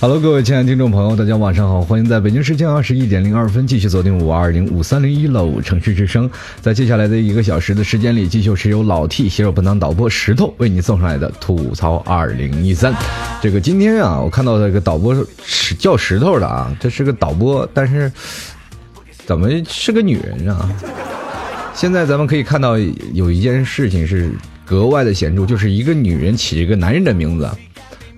Hello，各位亲爱的听众朋友，大家晚上好，欢迎在北京时间二十一点零二分继续锁定五二零五三零一楼城市之声，在接下来的一个小时的时间里，继续是由老 T 携手本档导播石头为你送上来的吐槽二零一三。这个今天啊，我看到这个导播是叫石头的啊，这是个导播，但是怎么是个女人啊？现在咱们可以看到有一件事情是格外的显著，就是一个女人起一个男人的名字。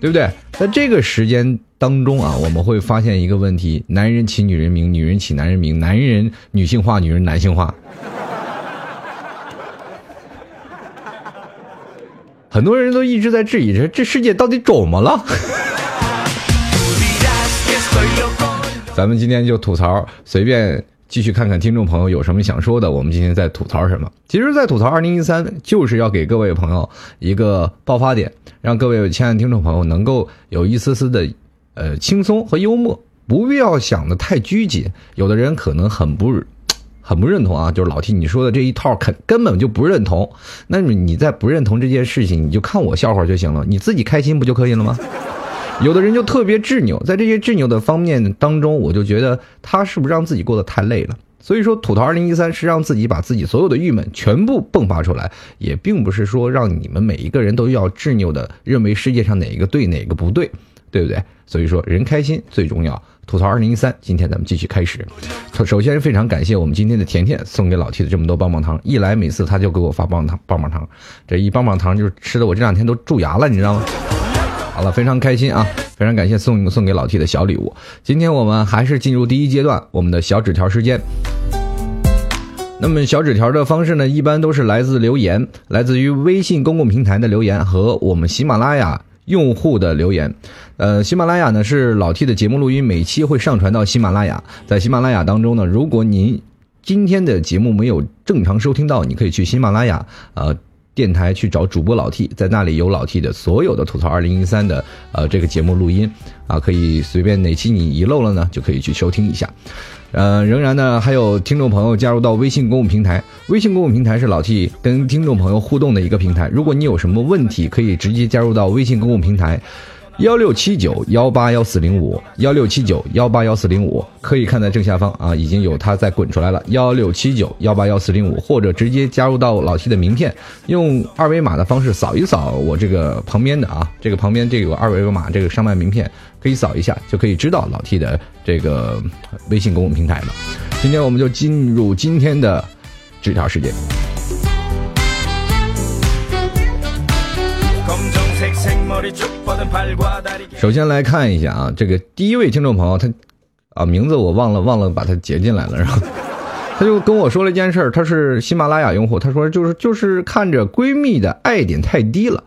对不对？在这个时间当中啊，我们会发现一个问题：男人起女人名，女人起男人名，男人女性化，女人男性化。很多人都一直在质疑这，这世界到底怎么了？咱们今天就吐槽，随便继续看看听众朋友有什么想说的，我们今天在吐槽什么？其实，在吐槽二零一三，就是要给各位朋友一个爆发点，让各位亲爱的听众朋友能够有一丝丝的呃轻松和幽默，不必要想的太拘谨。有的人可能很不。很不认同啊，就是老 T 你说的这一套，肯根本就不认同。那你在不认同这件事情，你就看我笑话就行了，你自己开心不就可以了吗？有的人就特别执拗，在这些执拗的方面当中，我就觉得他是不是让自己过得太累了？所以说，吐槽二零一三是让自己把自己所有的郁闷全部迸发出来，也并不是说让你们每一个人都要执拗的认为世界上哪一个对哪个不对，对不对？所以说，人开心最重要。吐槽二零一三，今天咱们继续开始。首先非常感谢我们今天的甜甜送给老 T 的这么多棒棒糖，一来每次他就给我发棒棒糖，棒棒糖，这一棒棒糖就是吃的我这两天都蛀牙了，你知道吗？好了，非常开心啊！非常感谢送送给老 T 的小礼物。今天我们还是进入第一阶段，我们的小纸条时间。那么小纸条的方式呢，一般都是来自留言，来自于微信公共平台的留言和我们喜马拉雅用户的留言。呃，喜马拉雅呢是老 T 的节目录音，每期会上传到喜马拉雅。在喜马拉雅当中呢，如果您今天的节目没有正常收听到，你可以去喜马拉雅呃电台去找主播老 T，在那里有老 T 的所有的吐槽二零一三的呃这个节目录音啊，可以随便哪期你遗漏了呢，就可以去收听一下。呃，仍然呢，还有听众朋友加入到微信公共平台，微信公共平台是老 T 跟听众朋友互动的一个平台。如果你有什么问题，可以直接加入到微信公共平台。幺六七九幺八幺四零五幺六七九幺八幺四零五，可以看在正下方啊，已经有他在滚出来了。幺六七九幺八幺四零五，或者直接加入到老 T 的名片，用二维码的方式扫一扫我这个旁边的啊，这个旁边这个二维码，这个上麦名片可以扫一下，就可以知道老 T 的这个微信公共平台了。今天我们就进入今天的纸条世界。首先来看一下啊，这个第一位听众朋友，他啊名字我忘了，忘了把他截进来了，然后他就跟我说了一件事儿，他是喜马拉雅用户，他说就是 就是看着闺蜜的爱点太低了，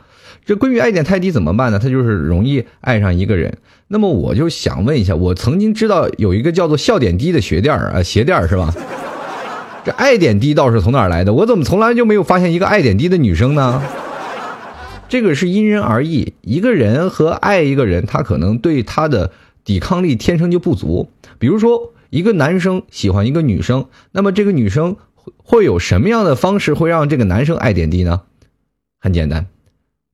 这闺蜜爱点太低怎么办呢？她就是容易爱上一个人。那么我就想问一下，我曾经知道有一个叫做笑点低的鞋垫儿啊，鞋垫儿是吧？这爱点低倒是从哪儿来的？我怎么从来就没有发现一个爱点低的女生呢？这个是因人而异，一个人和爱一个人，他可能对他的抵抗力天生就不足。比如说，一个男生喜欢一个女生，那么这个女生会会有什么样的方式会让这个男生爱点滴呢？很简单，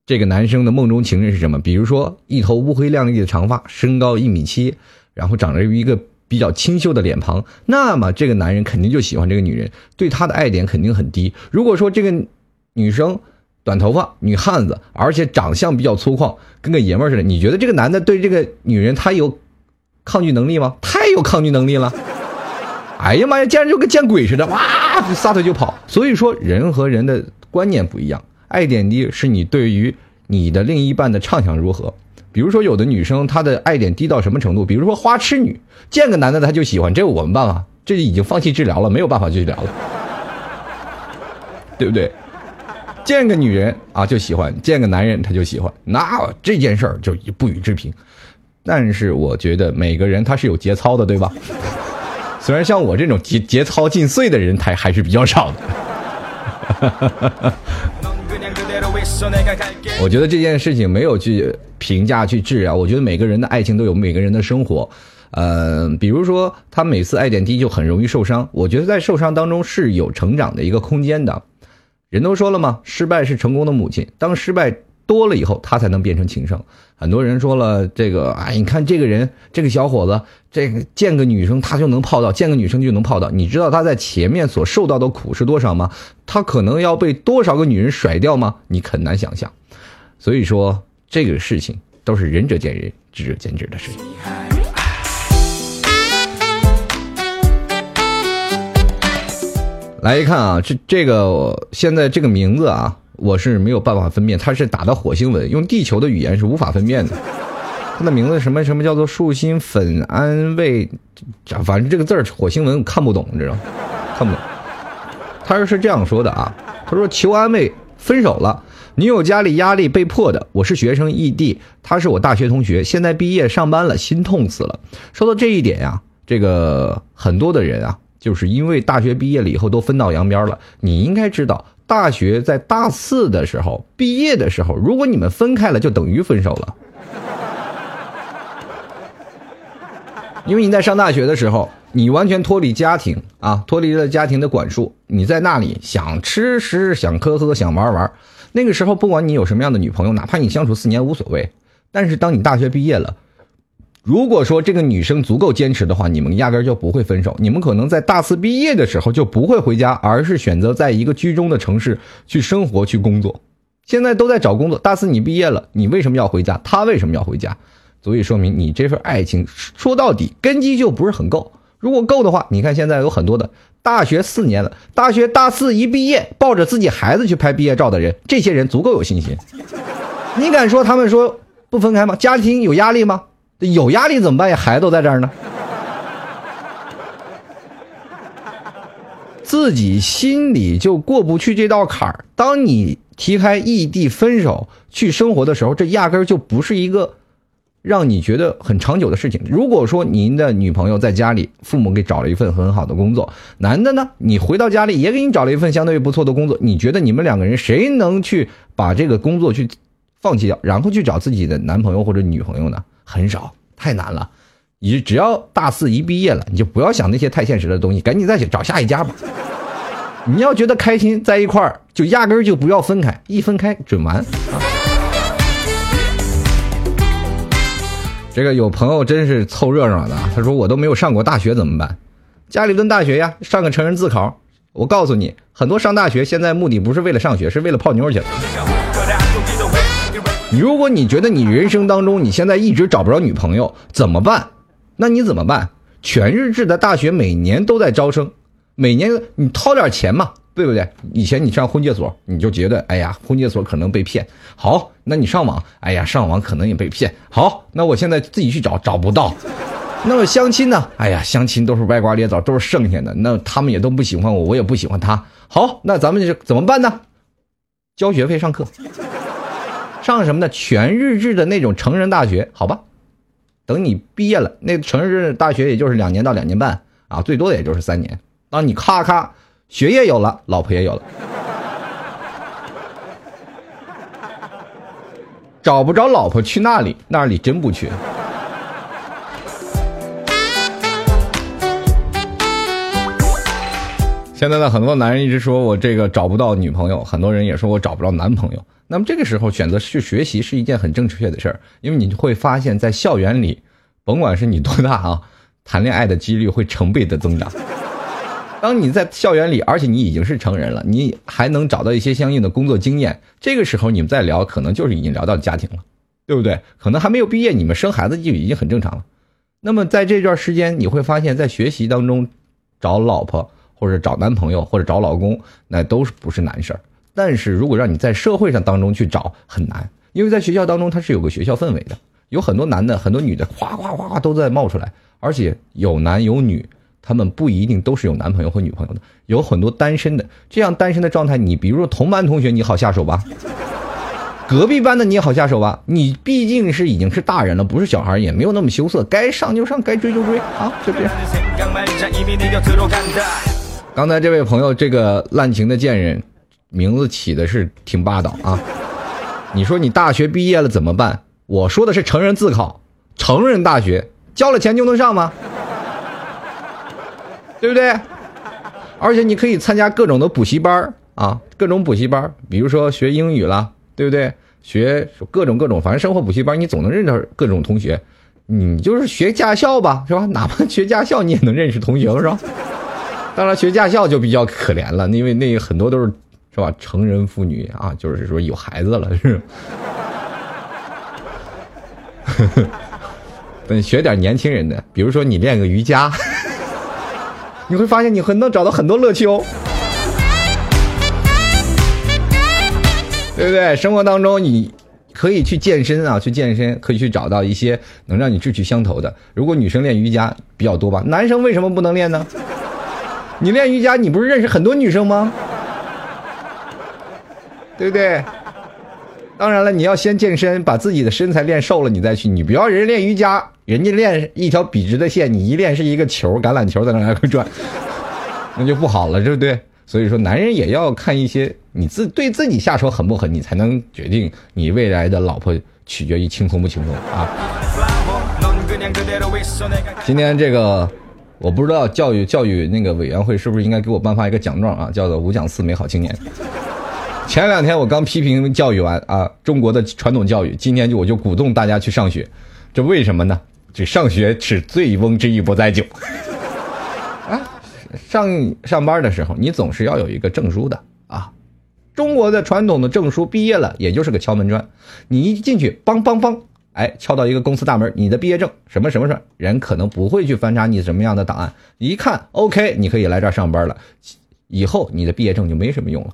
这个男生的梦中情人是什么？比如说，一头乌黑亮丽的长发，身高一米七，然后长着一个比较清秀的脸庞，那么这个男人肯定就喜欢这个女人，对她的爱点肯定很低。如果说这个女生，短头发女汉子，而且长相比较粗犷，跟个爷们儿似的。你觉得这个男的对这个女人他有抗拒能力吗？太有抗拒能力了！哎呀妈呀，见人就跟见鬼似的，哇，撒腿就跑。所以说，人和人的观念不一样，爱点低是你对于你的另一半的畅想如何。比如说，有的女生她的爱点低到什么程度？比如说花痴女，见个男的她就喜欢，这我们办法，这已经放弃治疗了，没有办法治疗了，对不对？见个女人啊就喜欢，见个男人他就喜欢，那这件事儿就不予置评。但是我觉得每个人他是有节操的，对吧？虽然像我这种节节操尽碎的人，他还是比较少的。我觉得这件事情没有去评价去治啊，我觉得每个人的爱情都有每个人的生活。呃，比如说他每次爱点滴就很容易受伤，我觉得在受伤当中是有成长的一个空间的。人都说了嘛，失败是成功的母亲。当失败多了以后，他才能变成情圣。很多人说了，这个哎，你看这个人，这个小伙子，这个见个女生他就能泡到，见个女生就能泡到。你知道他在前面所受到的苦是多少吗？他可能要被多少个女人甩掉吗？你很难想象。所以说，这个事情都是仁者见仁，智者见智的事情。来一看啊，这这个现在这个名字啊，我是没有办法分辨，它是打的火星文，用地球的语言是无法分辨的。它的名字什么什么叫做树心粉安慰，反正这个字儿火星文我看不懂，你知道吗？看不懂。他是这样说的啊，他说求安慰，分手了，女友家里压力被迫的，我是学生异地，他是我大学同学，现在毕业上班了，心痛死了。说到这一点呀，这个很多的人啊。就是因为大学毕业了以后都分道扬镳了。你应该知道，大学在大四的时候毕业的时候，如果你们分开了，就等于分手了。因为你在上大学的时候，你完全脱离家庭啊，脱离了家庭的管束，你在那里想吃吃，想喝喝，想玩玩。那个时候，不管你有什么样的女朋友，哪怕你相处四年无所谓。但是当你大学毕业了。如果说这个女生足够坚持的话，你们压根儿就不会分手。你们可能在大四毕业的时候就不会回家，而是选择在一个居中的城市去生活、去工作。现在都在找工作，大四你毕业了，你为什么要回家？他为什么要回家？足以说明你这份爱情说到底根基就不是很够。如果够的话，你看现在有很多的大学四年了，大学大四一毕业，抱着自己孩子去拍毕业照的人，这些人足够有信心。你敢说他们说不分开吗？家庭有压力吗？有压力怎么办呀？孩子都在这儿呢，自己心里就过不去这道坎儿。当你提开异地分手去生活的时候，这压根儿就不是一个让你觉得很长久的事情。如果说您的女朋友在家里，父母给找了一份很好的工作，男的呢，你回到家里也给你找了一份相对不错的工作，你觉得你们两个人谁能去把这个工作去放弃掉，然后去找自己的男朋友或者女朋友呢？很少，太难了。你只要大四一毕业了，你就不要想那些太现实的东西，赶紧再去找下一家吧。你要觉得开心在一块儿，就压根儿就不要分开，一分开准完啊。这个有朋友真是凑热闹的，他说我都没有上过大学怎么办？家里蹲大学呀，上个成人自考。我告诉你，很多上大学现在目的不是为了上学，是为了泡妞去了。如果你觉得你人生当中你现在一直找不着女朋友怎么办？那你怎么办？全日制的大学每年都在招生，每年你掏点钱嘛，对不对？以前你上婚介所，你就觉得哎呀，婚介所可能被骗。好，那你上网，哎呀，上网可能也被骗。好，那我现在自己去找，找不到。那么相亲呢？哎呀，相亲都是歪瓜裂枣，都是剩下的。那他们也都不喜欢我，我也不喜欢他。好，那咱们就怎么办呢？交学费上课。上什么呢？全日制的那种成人大学，好吧。等你毕业了，那成人大学也就是两年到两年半啊，最多的也就是三年。当你咔咔学业有了，老婆也有了，找不着老婆去那里，那里真不缺。现在呢，很多男人一直说我这个找不到女朋友，很多人也说我找不着男朋友。那么这个时候选择去学习是一件很正确的事儿，因为你会发现在校园里，甭管是你多大啊，谈恋爱的几率会成倍的增长。当你在校园里，而且你已经是成人了，你还能找到一些相应的工作经验，这个时候你们再聊，可能就是已经聊到家庭了，对不对？可能还没有毕业，你们生孩子就已经很正常了。那么在这段时间，你会发现在学习当中找老婆。或者找男朋友，或者找老公，那都是不是难事儿。但是如果让你在社会上当中去找很难，因为在学校当中它是有个学校氛围的，有很多男的，很多女的，夸夸夸都在冒出来，而且有男有女，他们不一定都是有男朋友和女朋友的，有很多单身的，这样单身的状态，你比如说同班同学，你好下手吧。隔壁班的你也好下手吧，你毕竟是已经是大人了，不是小孩，也没有那么羞涩，该上就上，该追就追啊，就这样。刚才这位朋友，这个滥情的贱人，名字起的是挺霸道啊。你说你大学毕业了怎么办？我说的是成人自考，成人大学，交了钱就能上吗？对不对？而且你可以参加各种的补习班啊，各种补习班，比如说学英语啦，对不对？学各种各种，反正生活补习班，你总能认识各种同学。你就是学驾校吧，是吧？哪怕学驾校，你也能认识同学了，是吧？当然，学驾校就比较可怜了，因为那很多都是是吧？成人妇女啊，就是说有孩子了，是吧。等学点年轻人的，比如说你练个瑜伽，你会发现你会能找到很多乐趣哦，对不对？生活当中你可以去健身啊，去健身，可以去找到一些能让你志趣相投的。如果女生练瑜伽比较多吧，男生为什么不能练呢？你练瑜伽，你不是认识很多女生吗？对不对？当然了你要先健身把自己的身材练瘦了你再去你不要人练瑜伽人家练一条笔直的线你一练是一个球橄榄球在那来回 转那就不好了对不对？所以说男人也要看一些你自对自己下手狠不狠你才能决定你未来的老婆取决于轻松不轻松啊。今天这个我不知道教育教育那个委员会是不是应该给我颁发一个奖状啊叫做五讲四美好青年。前两天我刚批评教育完啊，中国的传统教育，今天就我就鼓动大家去上学，这为什么呢？这上学是醉翁之意不在酒 啊！上上班的时候，你总是要有一个证书的啊。中国的传统的证书，毕业了也就是个敲门砖，你一进去，梆梆梆，哎，敲到一个公司大门，你的毕业证什么什么什么，人可能不会去翻查你什么样的档案，一看 OK，你可以来这儿上班了，以后你的毕业证就没什么用了。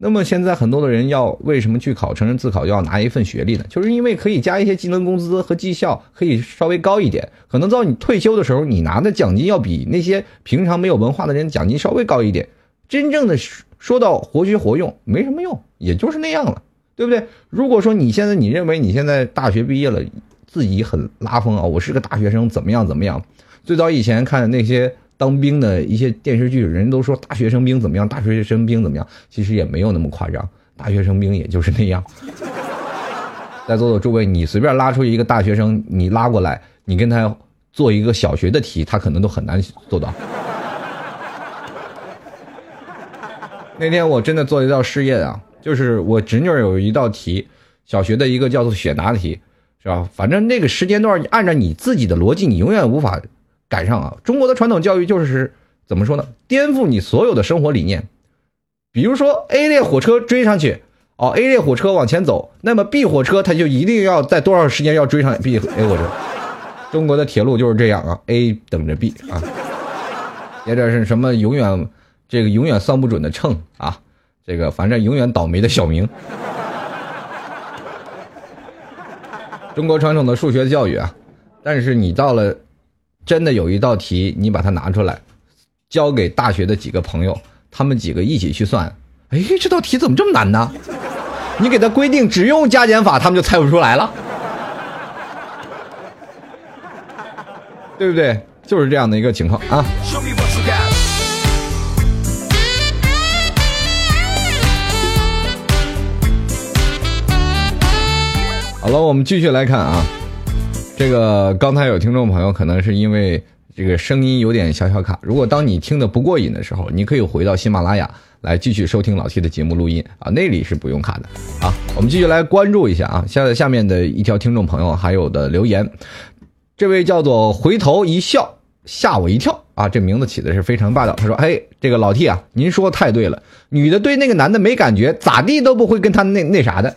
那么现在很多的人要为什么去考成人自考要拿一份学历呢？就是因为可以加一些技能工资和绩效可以稍微高一点，可能到你退休的时候，你拿的奖金要比那些平常没有文化的人奖金稍微高一点。真正的说到活学活用，没什么用，也就是那样了，对不对？如果说你现在你认为你现在大学毕业了，自己很拉风啊，我是个大学生，怎么样怎么样？最早以前看那些当兵的一些电视剧，人都说大学生兵怎么样，大学生兵怎么样，其实也没有那么夸张，大学生兵也就是那样。在座的诸位，你随便拉出一个大学生，你拉过来，你跟他做一个小学的题，他可能都很难做到。那天我真的做了一道试验啊，就是我侄女有一道题，小学的一个叫做选答题，是吧？反正那个时间段，按照你自己的逻辑，你永远无法赶上啊。中国的传统教育就是怎么说呢？颠覆你所有的生活理念。比如说 A 列火车追上去，哦，A 列火车往前走，那么 B 火车它就一定要在多少时间要追上 B A 火车。中国的铁路就是这样啊，A 等着 B 啊。接着是什么？永远这个永远算不准的秤啊，这个反正永远倒霉的小明。中国传统的数学教育啊，但是你到了真的有一道题，你把它拿出来，交给大学的几个朋友，他们几个一起去算，哎，这道题怎么这么难呢？你给他规定只用加减法，他们就猜不出来了，对不对？就是这样的一个情况啊。好了，我们继续来看啊，这个刚才有听众朋友可能是因为这个声音有点小小卡，如果当你听的不过瘾的时候，你可以回到喜马拉雅来继续收听老 T 的节目录音啊，那里是不用卡的啊。我们继续来关注一下啊，现在下面的一条听众朋友还有的留言，这位叫做回头一笑吓我一跳啊，这名字起的是非常霸道。他说：“嘿，这个老 T 啊，您说太对了，女的对那个男的没感觉，咋地都不会跟他那那啥的。”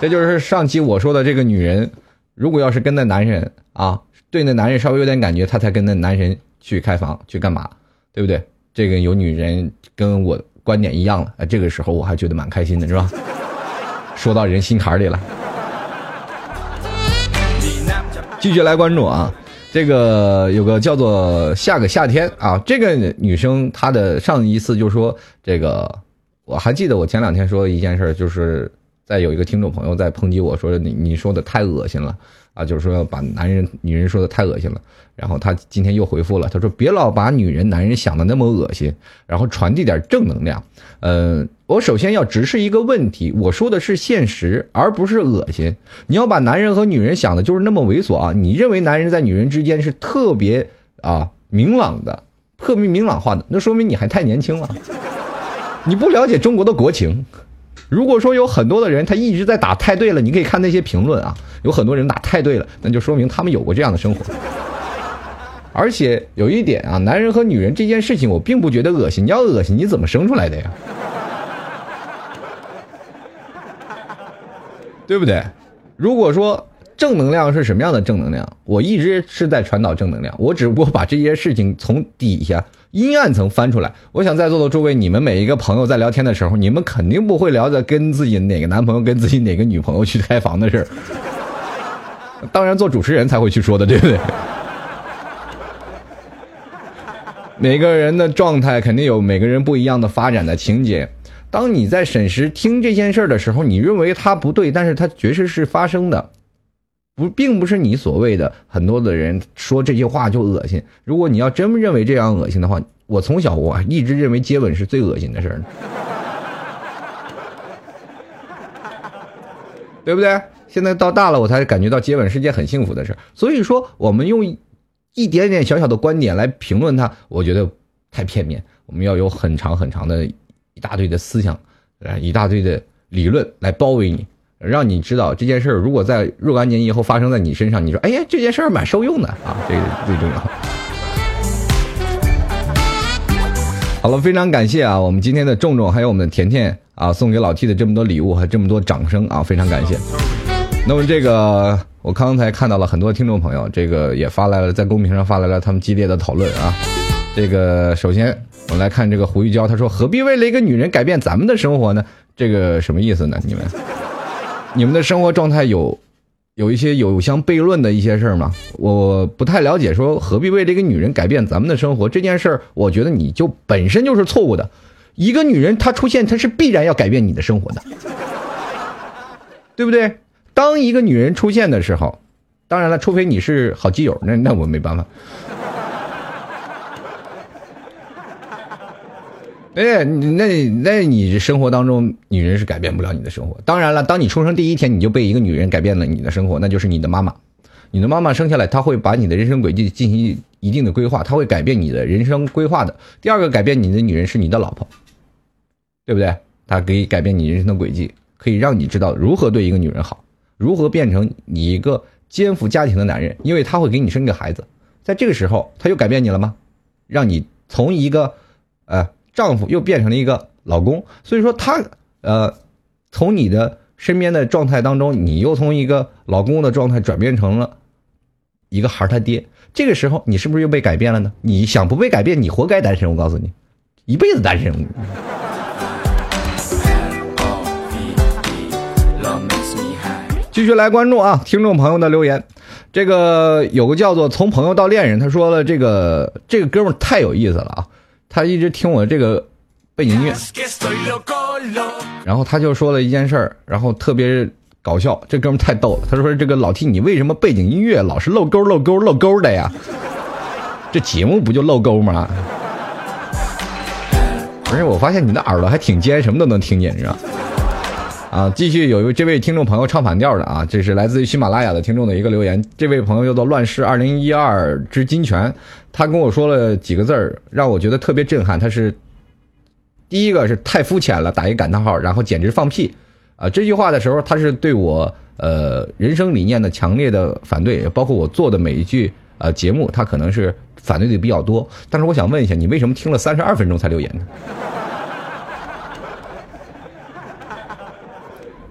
这就是上期我说的这个女人，如果要是跟那男人啊，对那男人稍微有点感觉，她才跟那男人去开房去干嘛，对不对？这个有女人跟我观点一样了，哎，这个时候我还觉得蛮开心的，是吧？说到人心坎里了。继续来关注啊，这个有个叫做下个夏天啊，这个女生她的上一次就说这个，我还记得我前两天说的一件事，就是再有一个听众朋友在抨击我说你你说的太恶心了啊，就是说把男人女人说的太恶心了。然后他今天又回复了，他说别老把女人男人想的那么恶心，然后传递点正能量。嗯，我首先要直视一个问题，我说的是现实，而不是恶心。你要把男人和女人想的就是那么猥琐啊？你认为男人在女人之间是特别啊明朗的，特别明朗化的，那说明你还太年轻了，你不了解中国的国情。如果说有很多的人他一直在打太对了，你可以看那些评论啊，有很多人打太对了，那就说明他们有过这样的生活。而且有一点啊，男人和女人这件事情，我并不觉得恶心。你要恶心，你怎么生出来的呀？对不对？如果说正能量是什么样的正能量，我一直是在传导正能量，我只不过把这些事情从底下阴暗层翻出来。我想在座的诸位，你们每一个朋友在聊天的时候，你们肯定不会聊着跟自己哪个男朋友、跟自己哪个女朋友去开房的事儿。当然，做主持人才会去说的，对不对？每个人的状态肯定有每个人不一样的发展的情节。当你在审时听这件事儿的时候，你认为它不对，但是它确实是发生的，不，并不是你所谓的很多的人说这些话就恶心。如果你要真认为这样恶心的话，我从小我一直认为接吻是最恶心的事儿，对不对？现在到大了，我才感觉到接吻是件很幸福的事儿。所以说，我们用。一点点小小的观点来评论他，我觉得太片面。我们要有很长很长的一大堆的思想，呃，一大堆的理论来包围你，让你知道这件事儿。如果在若干年以后发生在你身上，你说，哎呀，这件事儿蛮受用的啊，这个最重要。好了，非常感谢啊，我们今天的重重还有我们的甜甜啊，送给老 T 的这么多礼物和这么多掌声啊，非常感谢。那么这个。我刚才看到了很多听众朋友，这个也发来了，在公屏上发来了他们激烈的讨论啊。这个首先我们来看这个胡玉娇，他说何必为了一个女人改变咱们的生活呢？这个什么意思呢？你们，你们的生活状态有有一些有相悖论的一些事儿吗？我不太了解，说何必为这个女人改变咱们的生活这件事儿，我觉得你就本身就是错误的。一个女人她出现，她是必然要改变你的生活的，对不对？当一个女人出现的时候，当然了，除非你是好基友，那那我没办法。哎，那那你生活当中，女人是改变不了你的生活。当然了，当你出生第一天，你就被一个女人改变了你的生活，那就是你的妈妈。你的妈妈生下来，她会把你的人生轨迹进行一定的规划，她会改变你的人生规划的。第二个改变你的女人是你的老婆，对不对？她可以改变你人生的轨迹，可以让你知道如何对一个女人好。如何变成你一个肩负家庭的男人？因为他会给你生个孩子，在这个时候他又改变你了吗？让你从一个呃丈夫又变成了一个老公。所以说他呃从你的身边的状态当中，你又从一个老公的状态转变成了一个孩他爹。这个时候你是不是又被改变了呢？你想不被改变，你活该单身。我告诉你，一辈子单身。继续来关注啊，听众朋友的留言。这个有个叫做“从朋友到恋人”，他说了这个这个哥们太有意思了啊！他一直听我这个背景音乐，然后他就说了一件事儿，然后特别搞笑。这哥们太逗了，他说：“这个老 T，你为什么背景音乐老是漏勾漏勾漏勾的呀？这节目不就漏勾吗？”而且我发现你的耳朵还挺尖，什么都能听见，是吧？啊，继续有一位这位听众朋友唱反调的啊，这是来自于喜马拉雅的听众的一个留言。这位朋友叫做乱世二零一二之金泉，他跟我说了几个字儿，让我觉得特别震撼。他是第一个是太肤浅了，打一感叹号，然后简直放屁啊！这句话的时候，他是对我呃人生理念的强烈的反对，包括我做的每一句呃节目，他可能是反对的比较多。但是我想问一下，你为什么听了三十二分钟才留言呢？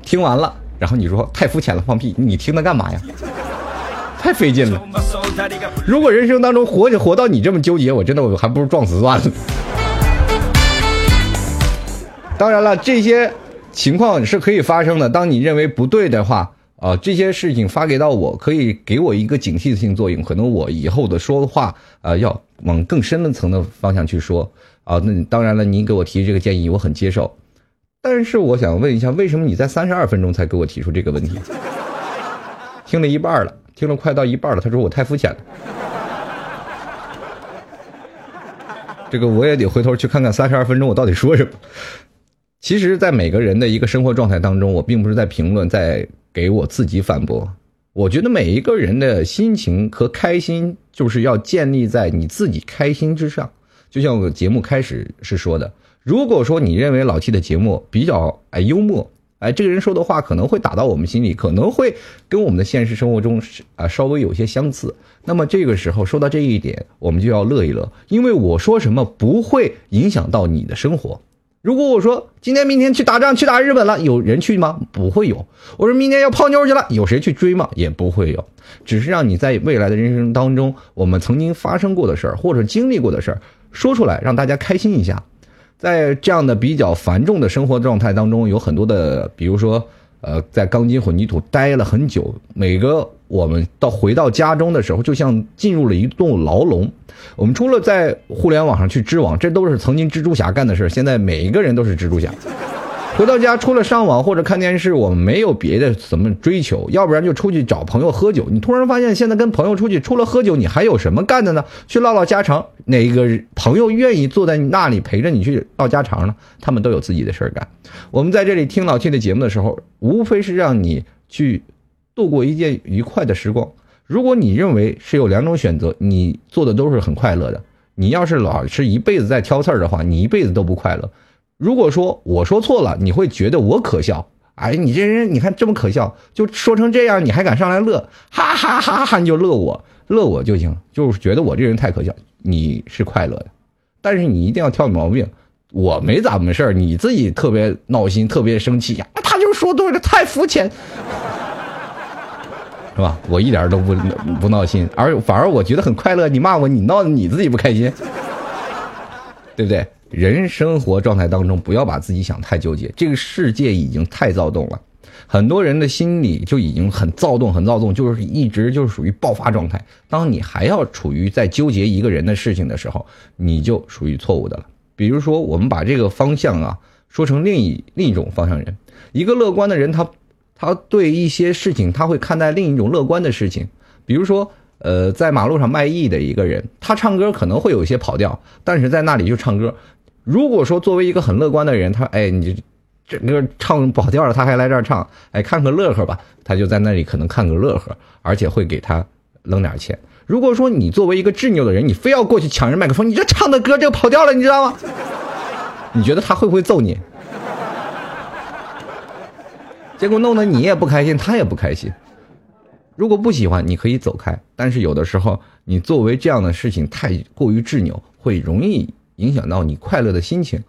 听完了，然后你说太肤浅了，放屁！你听它干嘛呀？太费劲了。如果人生当中活着活到你这么纠结，我真的我还不如撞死算了。当然了，这些情况是可以发生的。当你认为不对的话，啊，这些事情发给到我，可以给我一个警惕性作用。可能我以后的说话啊，要往更深的层的方向去说啊。那当然了，您给我提这个建议，我很接受。但是我想问一下，为什么你在三十二分钟才给我提出这个问题？听了一半了，听了快到一半了，他说我太肤浅了。这个我也得回头去看看三十二分钟我到底说什么。其实，在每个人的一个生活状态当中，我并不是在评论，在给我自己反驳。我觉得每一个人的心情和开心，就是要建立在你自己开心之上。就像我节目开始是说的，如果说你认为老七的节目比较哎幽默，哎这个人说的话可能会打到我们心里，可能会跟我们的现实生活中啊稍微有些相似，那么这个时候说到这一点，我们就要乐一乐，因为我说什么不会影响到你的生活。如果我说今天、明天去打仗，去打日本了，有人去吗？不会有。我说明天要泡妞去了，有谁去追吗？也不会有。只是让你在未来的人生当中，我们曾经发生过的事儿或者经历过的事儿说出来，让大家开心一下。在这样的比较繁重的生活状态当中，有很多的，比如说，呃，在钢筋混凝土待了很久，每个我们到回到家中的时候，就像进入了一栋牢笼。我们除了在互联网上去织网，这都是曾经蜘蛛侠干的事现在每一个人都是蜘蛛侠。回到家，除了上网或者看电视，我们没有别的什么追求，要不然就出去找朋友喝酒。你突然发现，现在跟朋友出去，除了喝酒，你还有什么干的呢？去唠唠家常。哪个朋友愿意坐在那里陪着你去唠家常呢？他们都有自己的事儿干。我们在这里听老 T 的节目的时候，无非是让你去度过一件愉快的时光。如果你认为是有两种选择，你做的都是很快乐的。你要是老是一辈子在挑刺儿的话，你一辈子都不快乐。如果说我说错了，你会觉得我可笑。哎，你这人你看这么可笑，就说成这样，你还敢上来乐，哈哈哈哈！你就乐我，乐我就行，就是觉得我这人太可笑。你是快乐的，但是你一定要挑毛病。我没咋么事儿，你自己特别闹心，特别生气呀。他就说对了，太肤浅。是吧？我一点都不不闹心，而反而我觉得很快乐。你骂我，你闹你自己不开心，对不对？人生活状态当中，不要把自己想太纠结。这个世界已经太躁动了，很多人的心里就已经很躁动，很躁动，就是一直就是属于爆发状态。当你还要处于在纠结一个人的事情的时候，你就属于错误的了。比如说，我们把这个方向啊说成另一另一种方向人，一个乐观的人，他。他对一些事情，他会看待另一种乐观的事情，比如说，呃，在马路上卖艺的一个人，他唱歌可能会有一些跑调，但是在那里就唱歌。如果说作为一个很乐观的人，他哎，你整个唱跑调了，他还来这儿唱，哎，看个乐呵吧，他就在那里可能看个乐呵，而且会给他扔点钱。如果说你作为一个执拗的人，你非要过去抢人麦克风，你这唱的歌这个跑调了，你知道吗？你觉得他会不会揍你？结果弄得你也不开心，他也不开心。如果不喜欢，你可以走开。但是有的时候，你作为这样的事情太过于执拗，会容易影响到你快乐的心情。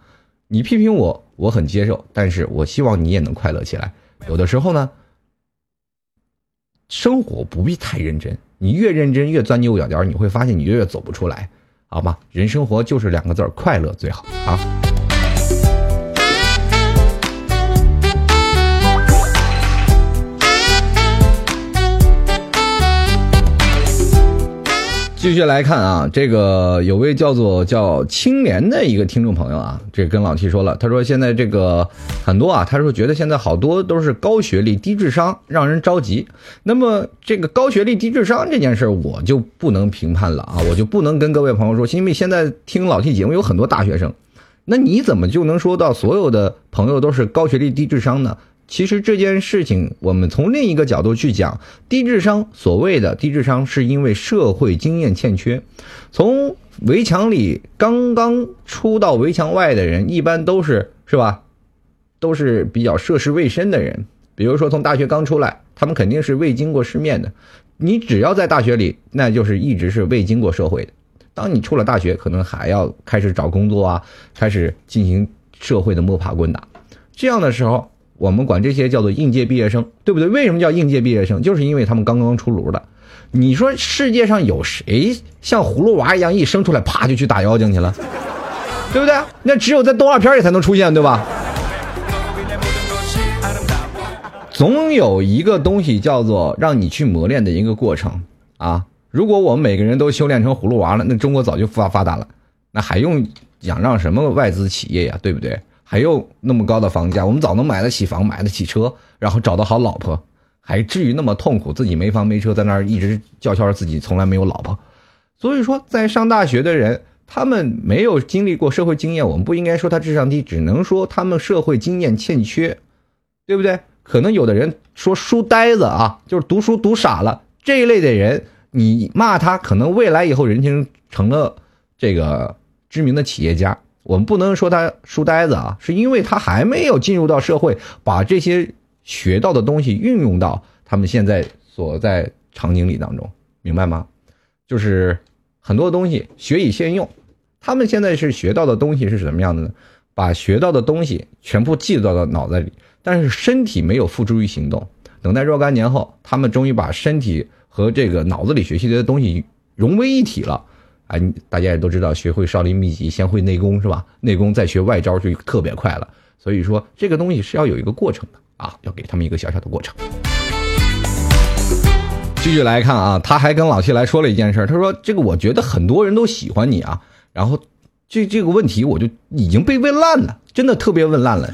你批评我，我很接受，但是我希望你也能快乐起来。有的时候呢，生活不必太认真，你越认真越钻牛角尖，你会发现你越越走不出来，好吗？人生活就是两个字儿，快乐最好啊。继续来看啊，这个有位叫做叫青莲的一个听众朋友啊，这跟老 T 说了，他说现在这个很多啊，他说觉得现在好多都是高学历低智商，让人着急。那么这个高学历低智商这件事儿，我就不能评判了啊，我就不能跟各位朋友说，因为现在听老 T 节目有很多大学生，那你怎么就能说到所有的朋友都是高学历低智商呢？其实这件事情，我们从另一个角度去讲，低智商，所谓的低智商，是因为社会经验欠缺。从围墙里刚刚出到围墙外的人，一般都是是吧？都是比较涉世未深的人。比如说从大学刚出来，他们肯定是未经过世面的。你只要在大学里，那就是一直是未经过社会的。当你出了大学，可能还要开始找工作啊，开始进行社会的摸爬滚打。这样的时候。我们管这些叫做应届毕业生，对不对？为什么叫应届毕业生？就是因为他们刚刚出炉的。你说世界上有谁像葫芦娃一样一生出来啪就去打妖精去了，对不对？那只有在动画片里才能出现，对吧？总有一个东西叫做让你去磨练的一个过程啊！如果我们每个人都修炼成葫芦娃了，那中国早就发发达了，那还用仰仗什么外资企业呀？对不对？还有那么高的房价，我们早能买得起房，买得起车，然后找到好老婆，还至于那么痛苦？自己没房没车，在那儿一直叫嚣着自己从来没有老婆。所以说，在上大学的人，他们没有经历过社会经验，我们不应该说他智商低，只能说他们社会经验欠缺，对不对？可能有的人说书呆子啊，就是读书读傻了这一类的人，你骂他，可能未来以后人生成了这个知名的企业家。我们不能说他书呆子啊，是因为他还没有进入到社会，把这些学到的东西运用到他们现在所在场景里当中，明白吗？就是很多东西学以现用，他们现在是学到的东西是什么样的呢？把学到的东西全部记到了脑子里，但是身体没有付诸于行动。等待若干年后，他们终于把身体和这个脑子里学习的东西融为一体了。哎，大家也都知道，学会少林秘籍，先会内功是吧？内功再学外招就特别快了。所以说，这个东西是要有一个过程的啊，要给他们一个小小的过程。继续来看啊，他还跟老 T 来说了一件事，他说：“这个我觉得很多人都喜欢你啊。”然后这这个问题我就已经被问烂了，真的特别问烂了。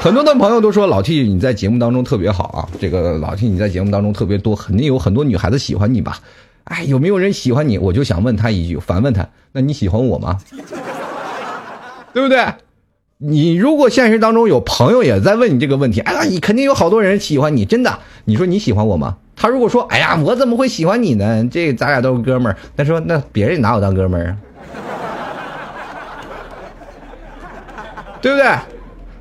很多的朋友都说老 T 你在节目当中特别好啊，这个老 T 你在节目当中特别多，肯定有很多女孩子喜欢你吧？哎，有没有人喜欢你？我就想问他一句，反问他：那你喜欢我吗？对不对？你如果现实当中有朋友也在问你这个问题，哎呀，你肯定有好多人喜欢你，真的。你说你喜欢我吗？他如果说，哎呀，我怎么会喜欢你呢？这咱俩都是哥们儿。他说，那别人拿我当哥们儿啊？对不对？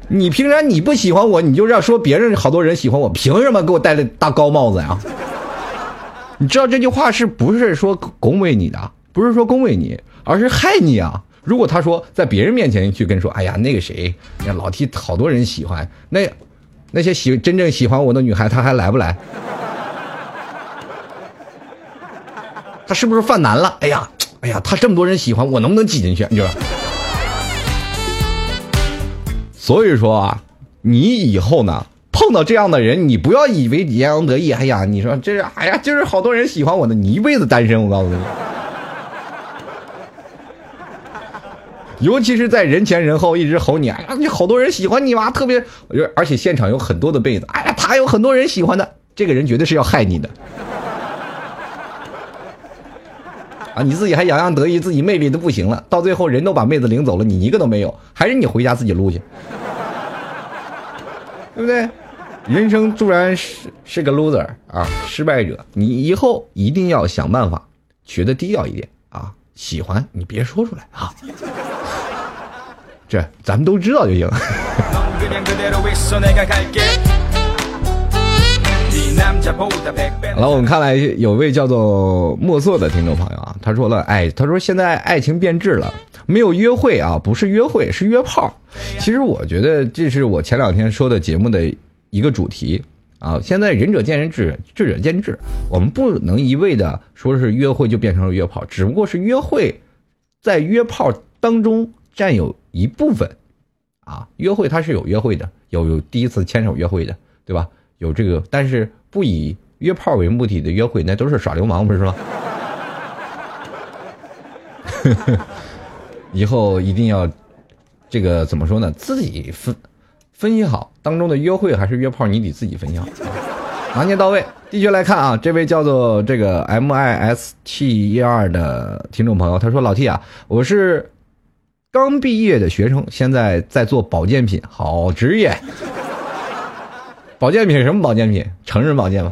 你凭啥你不喜欢我，你就要说别人好多人喜欢我，凭什么给我戴了大高帽子呀？你知道这句话是不是说恭维你的？不是说恭维你，而是害你啊！如果他说在别人面前去跟说，哎呀，那个谁，老 T 好多人喜欢，那那些喜真正喜欢我的女孩，她还来不来？他是不是犯难了？哎呀，哎呀，他这么多人喜欢，我能不能挤进去？你说。所以说啊，你以后呢碰到这样的人，你不要以为洋洋得意。哎呀，你说这是，哎呀，就是好多人喜欢我的，你一辈子单身。我告诉你，尤其是在人前人后一直吼你，哎呀，你好多人喜欢你吗？特别，而且现场有很多的妹子，哎呀，他有很多人喜欢的，这个人绝对是要害你的。啊，你自己还洋洋得意，自己魅力都不行了，到最后人都把妹子领走了，你一个都没有，还是你回家自己撸去，对不对？人生突然是是个 loser 啊，失败者，你以后一定要想办法学的低调一点啊，喜欢你别说出来啊，这咱们都知道就行。好了，我们看来有位叫做墨色的听众朋友啊，他说了，哎，他说现在爱情变质了，没有约会啊，不是约会，是约炮。其实我觉得这是我前两天说的节目的一个主题啊。现在仁者见仁，智智者见智，我们不能一味的说是约会就变成了约炮，只不过是约会在约炮当中占有一部分啊。约会它是有约会的，有有第一次牵手约会的，对吧？有这个，但是不以约炮为目的的约会，那都是耍流氓，不是吗？以后一定要这个怎么说呢？自己分分析好当中的约会还是约炮，你得自己分享，拿捏到位。继续来看啊，这位叫做这个 M I S T 一二的听众朋友，他说：“老 T 啊，我是刚毕业的学生，现在在做保健品，好职业。”保健品什么保健品？成人保健吗？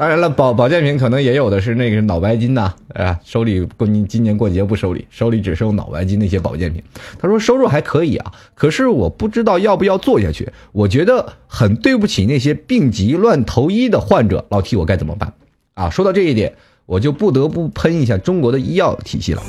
当然了，保保健品可能也有的是那个脑白金呐，啊，收礼过今今年过节不收礼，收礼只收脑白金那些保健品。他说收入还可以啊，可是我不知道要不要做下去。我觉得很对不起那些病急乱投医的患者，老 T 我该怎么办？啊，说到这一点，我就不得不喷一下中国的医药体系了。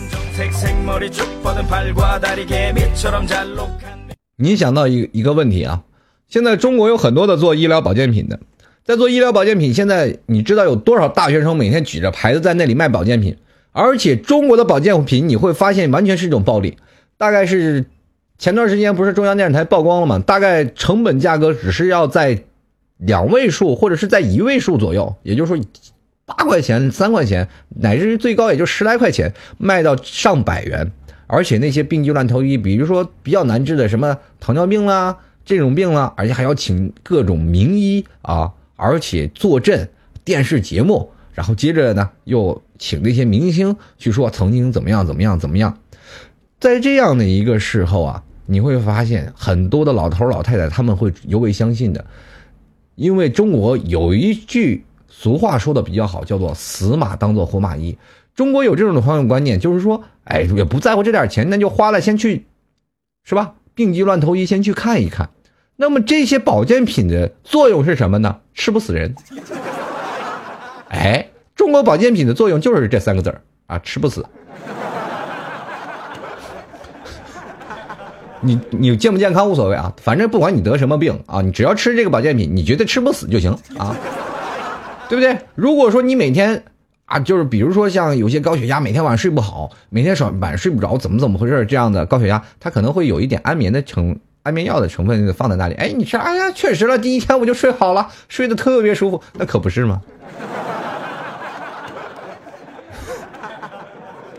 你想到一一个问题啊，现在中国有很多的做医疗保健品的，在做医疗保健品。现在你知道有多少大学生每天举着牌子在那里卖保健品？而且中国的保健品你会发现完全是一种暴利。大概是前段时间不是中央电视台曝光了吗？大概成本价格只是要在两位数或者是在一位数左右，也就是说八块钱、三块钱，乃至于最高也就十来块钱，卖到上百元。而且那些病急乱投医，比如说比较难治的什么糖尿病啦这种病啦，而且还要请各种名医啊，而且坐镇电视节目，然后接着呢又请那些明星去说曾经怎么样怎么样怎么样，在这样的一个时候啊，你会发现很多的老头老太太他们会尤为相信的，因为中国有一句俗话说的比较好，叫做“死马当做活马医”。中国有这种的方向观念，就是说，哎，也不在乎这点钱，那就花了，先去，是吧？病急乱投医，先去看一看。那么这些保健品的作用是什么呢？吃不死人。哎，中国保健品的作用就是这三个字儿啊，吃不死。你你健不健康无所谓啊，反正不管你得什么病啊，你只要吃这个保健品，你绝对吃不死就行啊，对不对？如果说你每天啊，就是比如说像有些高血压，每天晚上睡不好，每天晚晚上睡不着，怎么怎么回事？这样的高血压，它可能会有一点安眠的成安眠药的成分放在那里。哎，你吃，哎呀，确实了，第一天我就睡好了，睡得特别舒服，那可不是吗？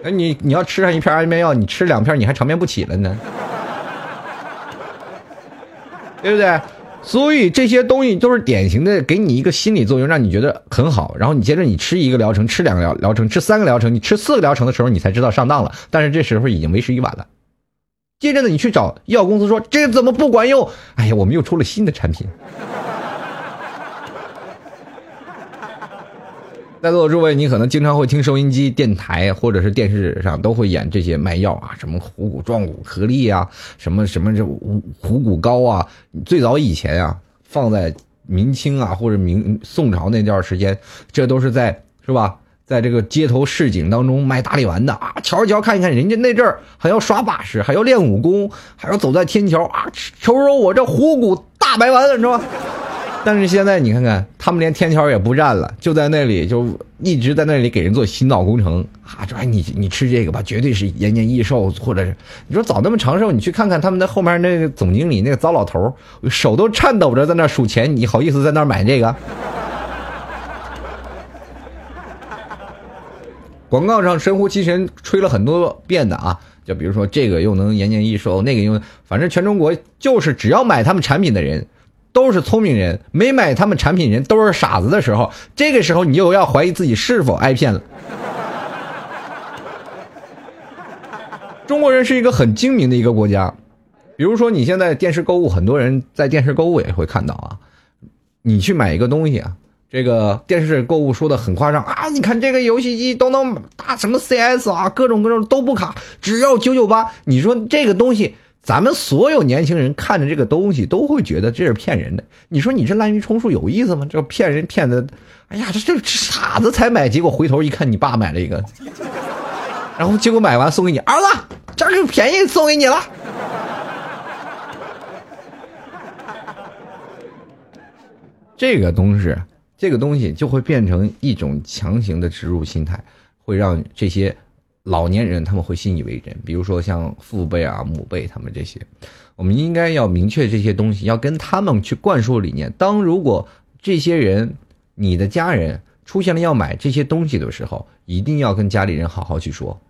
哎，你你要吃上一片安眠药，你吃两片，你还长眠不起了呢。对不对？所以这些东西都是典型的给你一个心理作用，让你觉得很好。然后你接着你吃一个疗程，吃两个疗疗程，吃三个疗程，你吃四个疗程的时候，你才知道上当了。但是这时候已经为时已晚了。接着呢，你去找医药公司说这怎么不管用？哎呀，我们又出了新的产品。在座的诸位，你可能经常会听收音机、电台或者是电视上都会演这些卖药啊，什么虎骨壮骨颗粒啊，什么什么这虎虎骨膏啊。最早以前啊，放在明清啊或者明宋朝那段时间，这都是在是吧，在这个街头市井当中卖大力丸的啊，瞧一瞧看一看，人家那阵儿还要耍把式，还要练武功，还要走在天桥啊，瞅瞅我这虎骨大白丸，是吧？但是现在你看看，他们连天桥也不占了，就在那里就一直在那里给人做洗脑工程啊！说你你吃这个吧，绝对是延年益寿，或者是你说早那么长寿，你去看看他们的后面那个总经理那个糟老头手都颤抖着在那数钱，你好意思在那买这个？广告上神乎其神吹了很多遍的啊，就比如说这个又能延年益寿，那个又反正全中国就是只要买他们产品的人。都是聪明人，没买他们产品人都是傻子的时候，这个时候你又要怀疑自己是否挨骗了。中国人是一个很精明的一个国家，比如说你现在电视购物，很多人在电视购物也会看到啊，你去买一个东西啊，这个电视购物说的很夸张啊，你看这个游戏机都能打什么 CS 啊，各种各种都不卡，只要九九八，你说这个东西。咱们所有年轻人看着这个东西，都会觉得这是骗人的。你说你这滥竽充数有意思吗？这骗人骗的，哎呀，这这傻子才买。结果回头一看，你爸买了一个，然后结果买完送给你儿子，这就便宜送给你了。这个东西，这个东西就会变成一种强行的植入心态，会让这些。老年人他们会信以为真，比如说像父辈啊、母辈他们这些，我们应该要明确这些东西，要跟他们去灌输理念。当如果这些人、你的家人出现了要买这些东西的时候，一定要跟家里人好好去说，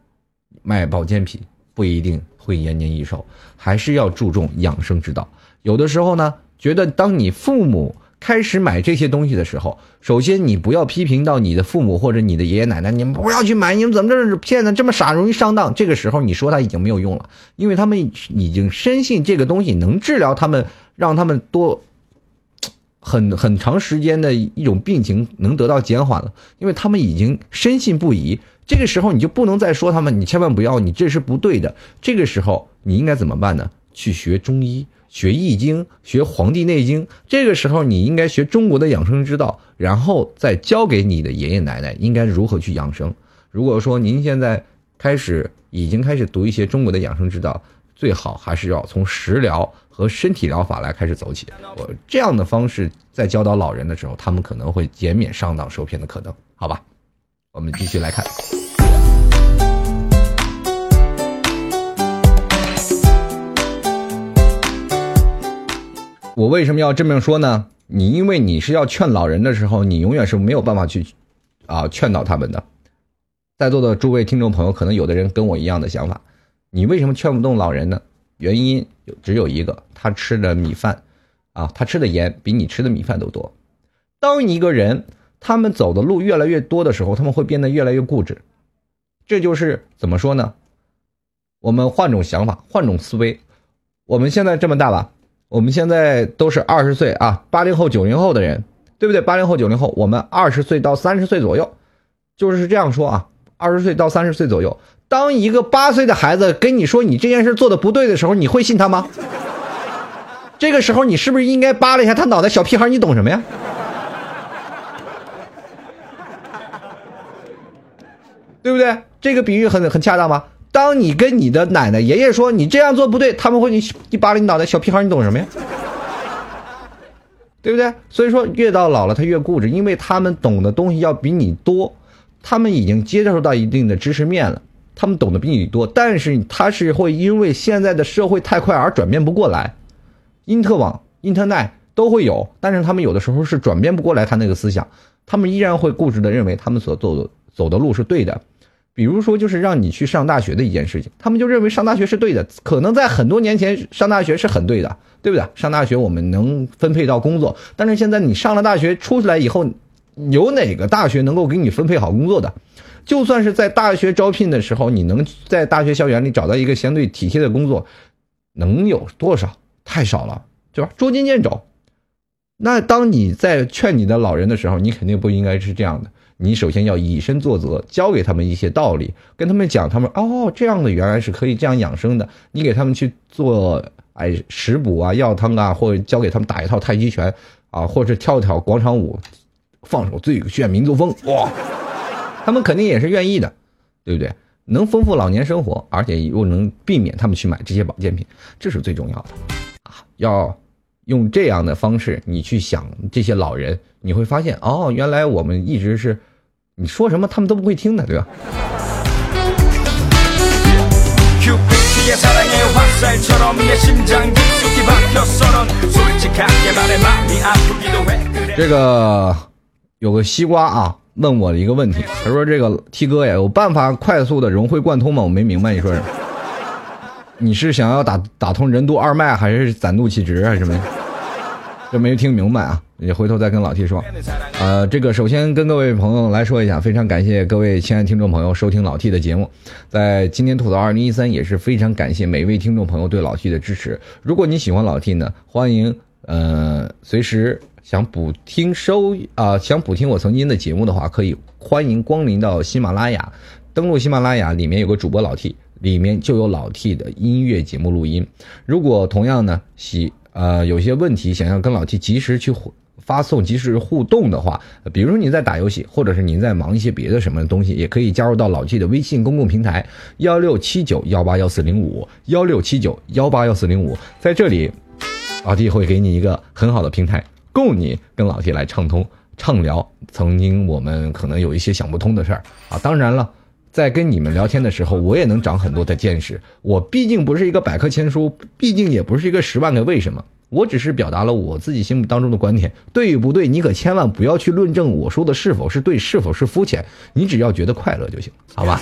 卖保健品不一定会延年益寿，还是要注重养生之道。有的时候呢，觉得当你父母。开始买这些东西的时候，首先你不要批评到你的父母或者你的爷爷奶奶，你们不要去买，你们怎么这是骗子，这么傻，容易上当。这个时候你说他已经没有用了，因为他们已经深信这个东西能治疗他们，让他们多很 很长时间的一种病情能得到减缓了，因为他们已经深信不疑。这个时候你就不能再说他们，你千万不要，你这是不对的。这个时候你应该怎么办呢？去学中医。学易经，学黄帝内经，这个时候你应该学中国的养生之道，然后再教给你的爷爷奶奶应该如何去养生。如果说您现在开始已经开始读一些中国的养生之道，最好还是要从食疗和身体疗法来开始走起。我这样的方式在教导老人的时候，他们可能会减免上当受骗的可能。好吧，我们继续来看。我为什么要这么说呢？你因为你是要劝老人的时候，你永远是没有办法去，啊，劝导他们的。在座的诸位听众朋友，可能有的人跟我一样的想法，你为什么劝不动老人呢？原因只有一个，他吃的米饭，啊，他吃的盐比你吃的米饭都多。当一个人他们走的路越来越多的时候，他们会变得越来越固执。这就是怎么说呢？我们换种想法，换种思维。我们现在这么大了，我们现在都是二十岁啊，八零后、九零后的人，对不对？八零后、九零后，我们二十岁到三十岁左右，就是这样说啊，二十岁到三十岁左右。当一个八岁的孩子跟你说你这件事做的不对的时候，你会信他吗？这个时候你是不是应该扒拉一下他脑袋？小屁孩，你懂什么呀？对不对？这个比喻很很恰当吧？当你跟你的奶奶、爷爷说你这样做不对，他们会你一巴掌你脑袋，小屁孩，你懂什么呀？对不对？所以说，越到老了他越固执，因为他们懂的东西要比你多，他们已经接受到一定的知识面了，他们懂得比你多，但是他是会因为现在的社会太快而转变不过来，因特网、因特奈都会有，但是他们有的时候是转变不过来他那个思想，他们依然会固执的认为他们所走的走的路是对的。比如说，就是让你去上大学的一件事情，他们就认为上大学是对的。可能在很多年前上大学是很对的，对不对？上大学我们能分配到工作，但是现在你上了大学出来以后，有哪个大学能够给你分配好工作的？就算是在大学招聘的时候，你能在大学校园里找到一个相对体贴的工作，能有多少？太少了，对吧？捉襟见肘。那当你在劝你的老人的时候，你肯定不应该是这样的。你首先要以身作则，教给他们一些道理，跟他们讲，他们哦，这样的原来是可以这样养生的。你给他们去做哎食补啊、药汤啊，或者教给他们打一套太极拳啊，或者跳跳广场舞，放首最炫民族风，哇，他们肯定也是愿意的，对不对？能丰富老年生活，而且又能避免他们去买这些保健品，这是最重要的啊！要用这样的方式，你去想这些老人，你会发现哦，原来我们一直是。你说什么，他们都不会听的，对吧？这个有个西瓜啊，问我一个问题，他说：“这个 T 哥呀，有办法快速的融会贯通吗？”我没明白，你说什么？你是想要打打通任督二脉，还是攒怒气值，还是什么？这没听明白啊！你回头再跟老 T 说。呃，这个首先跟各位朋友来说一下，非常感谢各位亲爱的听众朋友收听老 T 的节目。在今天吐槽二零一三，也是非常感谢每位听众朋友对老 T 的支持。如果你喜欢老 T 呢，欢迎呃随时想补听收啊想补听我曾经的节目的话，可以欢迎光临到喜马拉雅，登录喜马拉雅里面有个主播老 T，里面就有老 T 的音乐节目录音。如果同样呢喜。呃，有些问题想要跟老 T 及时去互发送、及时互动的话，比如说你在打游戏，或者是您在忙一些别的什么东西，也可以加入到老 T 的微信公共平台幺六七九幺八幺四零五幺六七九幺八幺四零五，在这里，老 T 会给你一个很好的平台，供你跟老 T 来畅通畅聊。曾经我们可能有一些想不通的事儿啊，当然了。在跟你们聊天的时候，我也能长很多的见识。我毕竟不是一个百科全书，毕竟也不是一个十万个为什么。我只是表达了我自己心目当中的观点，对与不对，你可千万不要去论证我说的是否是对，是否是肤浅。你只要觉得快乐就行，好吧？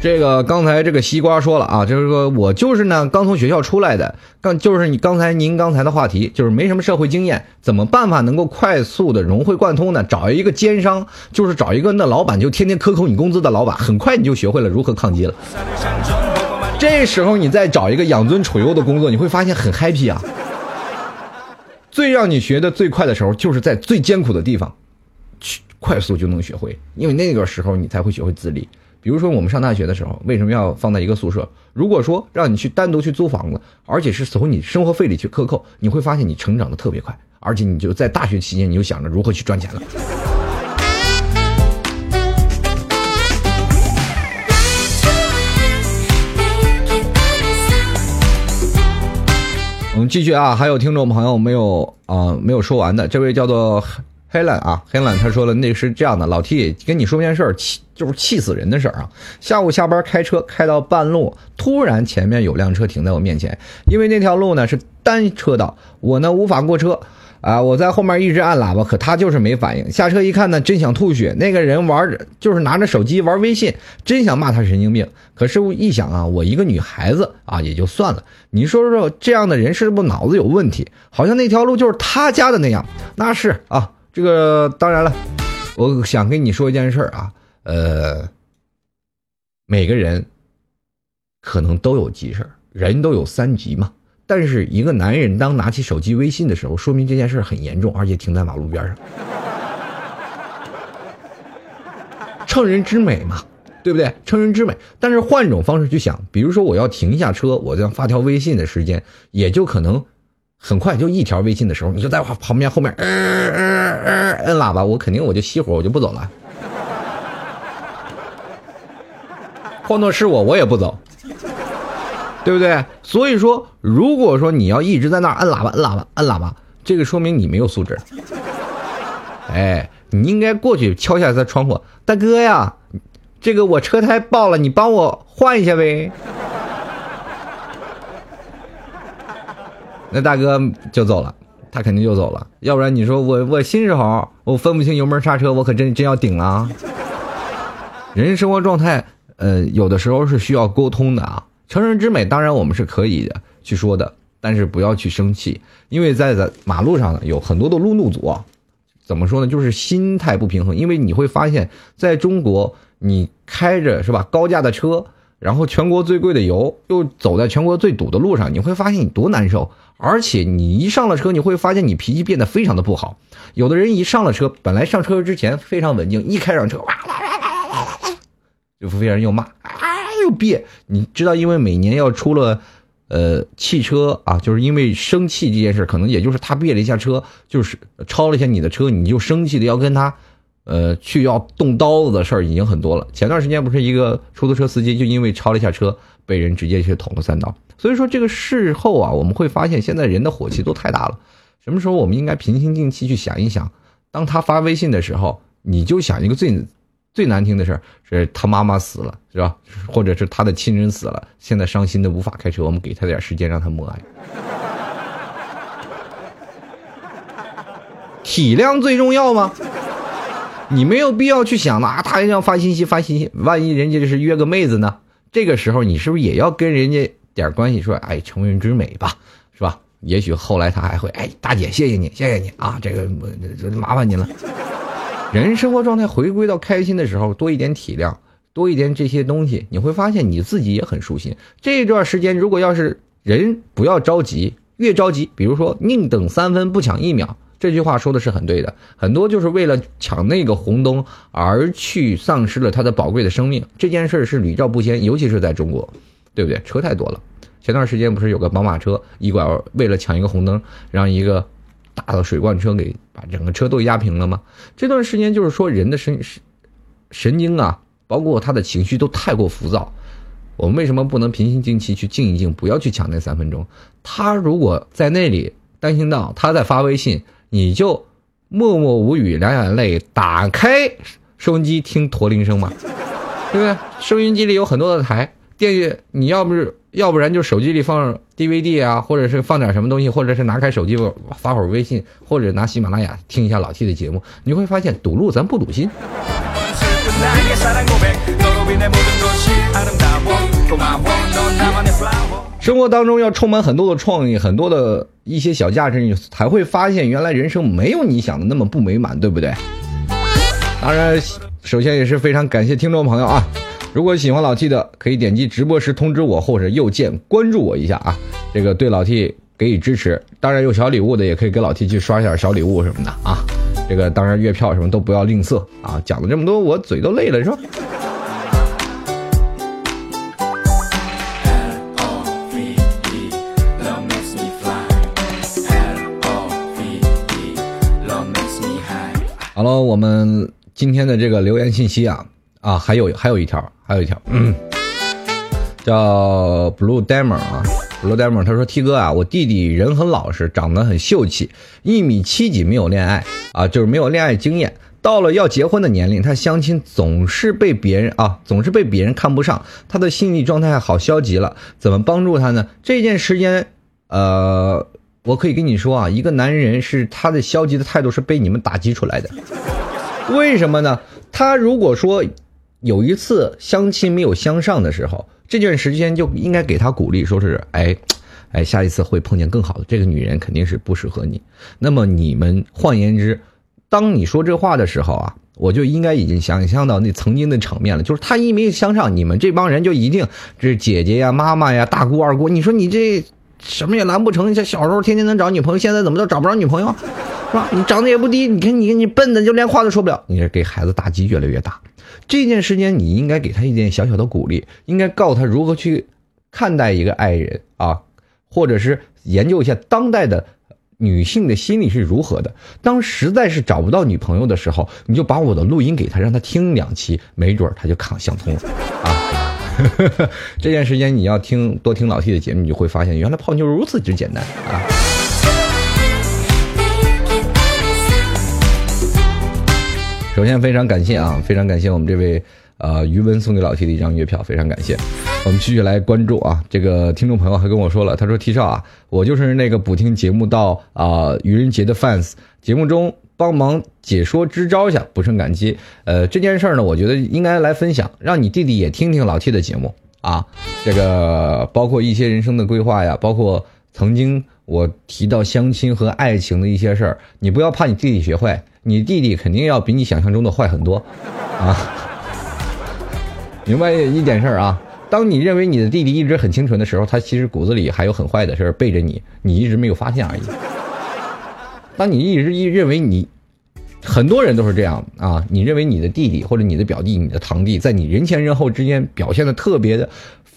这个刚才这个西瓜说了啊，就是说我就是呢，刚从学校出来的，刚就是你刚才您刚才的话题，就是没什么社会经验，怎么办法能够快速的融会贯通呢？找一个奸商，就是找一个那老板就天天克扣你工资的老板，很快你就学会了如何抗击了。这时候你再找一个养尊处优的工作，你会发现很 happy 啊。最让你学的最快的时候，就是在最艰苦的地方，去快速就能学会，因为那个时候你才会学会自立。比如说，我们上大学的时候，为什么要放在一个宿舍？如果说让你去单独去租房子，而且是从你生活费里去克扣，你会发现你成长的特别快，而且你就在大学期间，你就想着如何去赚钱了。我们继续啊，还有听众朋友没有啊没有说完的，这位叫做。黑兰啊，黑兰，他说了，那是这样的，老 T 跟你说件事儿，气就是气死人的事儿啊。下午下班开车开到半路，突然前面有辆车停在我面前，因为那条路呢是单车道，我呢无法过车，啊，我在后面一直按喇叭，可他就是没反应。下车一看呢，真想吐血。那个人玩着就是拿着手机玩微信，真想骂他神经病。可是我一想啊，我一个女孩子啊，也就算了。你说说，这样的人是不是脑子有问题？好像那条路就是他家的那样。那是啊，这个当然了，我想跟你说一件事啊，呃，每个人可能都有急事人都有三急嘛。但是一个男人当拿起手机微信的时候，说明这件事很严重，而且停在马路边上，乘人之美嘛，对不对？乘人之美。但是换种方式去想，比如说我要停下车，我这样发条微信的时间，也就可能很快，就一条微信的时候，你就在我旁边后面，嗯嗯嗯，摁喇叭，我肯定我就熄火，我就不走了。换做是我，我也不走。对不对？所以说，如果说你要一直在那儿按喇叭、按喇叭、按喇叭，这个说明你没有素质。哎，你应该过去敲下他窗户，大哥呀，这个我车胎爆了，你帮我换一下呗。那大哥就走了，他肯定就走了。要不然你说我我新手，我分不清油门刹车，我可真真要顶了啊。人生活状态，呃，有的时候是需要沟通的啊。成人之美，当然我们是可以的去说的，但是不要去生气，因为在在马路上呢有很多的路怒族啊，怎么说呢？就是心态不平衡。因为你会发现，在中国，你开着是吧高价的车，然后全国最贵的油，又走在全国最堵的路上，你会发现你多难受。而且你一上了车，你会发现你脾气变得非常的不好。有的人一上了车，本来上车之前非常稳静，一开上车，哇哇哇哇哇哇，就非常又骂。又别，你知道，因为每年要出了，呃，汽车啊，就是因为生气这件事，可能也就是他别了一下车，就是超了一下你的车，你就生气的要跟他，呃，去要动刀子的事儿已经很多了。前段时间不是一个出租车司机就因为超了一下车，被人直接去捅了三刀。所以说这个事后啊，我们会发现现在人的火气都太大了。什么时候我们应该平心静气去想一想，当他发微信的时候，你就想一个最。最难听的事儿是他妈妈死了，是吧？或者是他的亲人死了，现在伤心的无法开车。我们给他点时间，让他默哀。体谅最重要吗？你没有必要去想啊，他要发信息发信息，万一人家就是约个妹子呢？这个时候你是不是也要跟人家点关系？说哎，成人之美吧，是吧？也许后来他还会哎，大姐，谢谢你，谢谢你啊，这个麻烦您了。人生活状态回归到开心的时候，多一点体谅，多一点这些东西，你会发现你自己也很舒心。这段时间，如果要是人不要着急，越着急，比如说宁等三分不抢一秒，这句话说的是很对的。很多就是为了抢那个红灯而去丧失了他的宝贵的生命，这件事是屡教不鲜，尤其是在中国，对不对？车太多了。前段时间不是有个宝马车一拐为了抢一个红灯，让一个。大的水罐车给把整个车都压平了吗？这段时间就是说人的神神神经啊，包括他的情绪都太过浮躁。我们为什么不能平心静气去静一静，不要去抢那三分钟？他如果在那里担心到他在发微信，你就默默无语，两眼泪，打开收音机听驼铃声嘛，对不对？收音机里有很多的台。电乐，你要不是，要不然就手机里放 DVD 啊，或者是放点什么东西，或者是拿开手机发会儿微信，或者拿喜马拉雅听一下老 T 的节目，你会发现堵路咱不堵心。生活当中要充满很多的创意，很多的一些小价值，你才会发现原来人生没有你想的那么不美满，对不对？当然，首先也是非常感谢听众朋友啊。如果喜欢老 T 的，可以点击直播时通知我，或者右键关注我一下啊，这个对老 T 给予支持。当然有小礼物的，也可以给老 T 去刷一下小礼物什么的啊。这个当然月票什么都不要吝啬啊。讲了这么多，我嘴都累了，是吧？好了，我们今天的这个留言信息啊。啊，还有还有一条，还有一条，嗯，叫 Blue Diamond 啊，Blue Diamond，他说 T 哥啊，我弟弟人很老实，长得很秀气，一米七几，没有恋爱啊，就是没有恋爱经验。到了要结婚的年龄，他相亲总是被别人啊，总是被别人看不上，他的心理状态好消极了，怎么帮助他呢？这件时间，呃，我可以跟你说啊，一个男人是他的消极的态度是被你们打击出来的。为什么呢？他如果说有一次相亲没有相上的时候，这段时间就应该给他鼓励，说是哎，哎，下一次会碰见更好的。这个女人肯定是不适合你。那么你们换言之，当你说这话的时候啊，我就应该已经想象到那曾经的场面了。就是他一没相上，你们这帮人就一定这是姐姐呀、妈妈呀、大姑二姑。你说你这什么也难不成？像小时候天天能找女朋友，现在怎么都找不着女朋友，是吧？你长得也不低，你看你你笨的就连话都说不了，你这给孩子打击越来越大。这件事情你应该给他一点小小的鼓励，应该告诉他如何去看待一个爱人啊，或者是研究一下当代的女性的心理是如何的。当实在是找不到女朋友的时候，你就把我的录音给他，让他听两期，没准他就看想通了啊。这段时间你要听多听老 T 的节目，你就会发现原来泡妞如此之简单啊。首先非常感谢啊，非常感谢我们这位呃余文送给老 T 的一张月票，非常感谢。我们继续来关注啊，这个听众朋友还跟我说了，他说 T 少啊，我就是那个补听节目到啊、愚人节的 fans，节目中帮忙解说支招一下，不胜感激。呃，这件事儿呢，我觉得应该来分享，让你弟弟也听听老 T 的节目啊，这个包括一些人生的规划呀，包括曾经我提到相亲和爱情的一些事儿，你不要怕你弟弟学坏，你弟弟肯定要比你想象中的坏很多，啊，明白一点事儿啊。当你认为你的弟弟一直很清纯的时候，他其实骨子里还有很坏的事儿背着你，你一直没有发现而已。当你一直一认为你，很多人都是这样啊，你认为你的弟弟或者你的表弟、你的堂弟，在你人前人后之间表现的特别的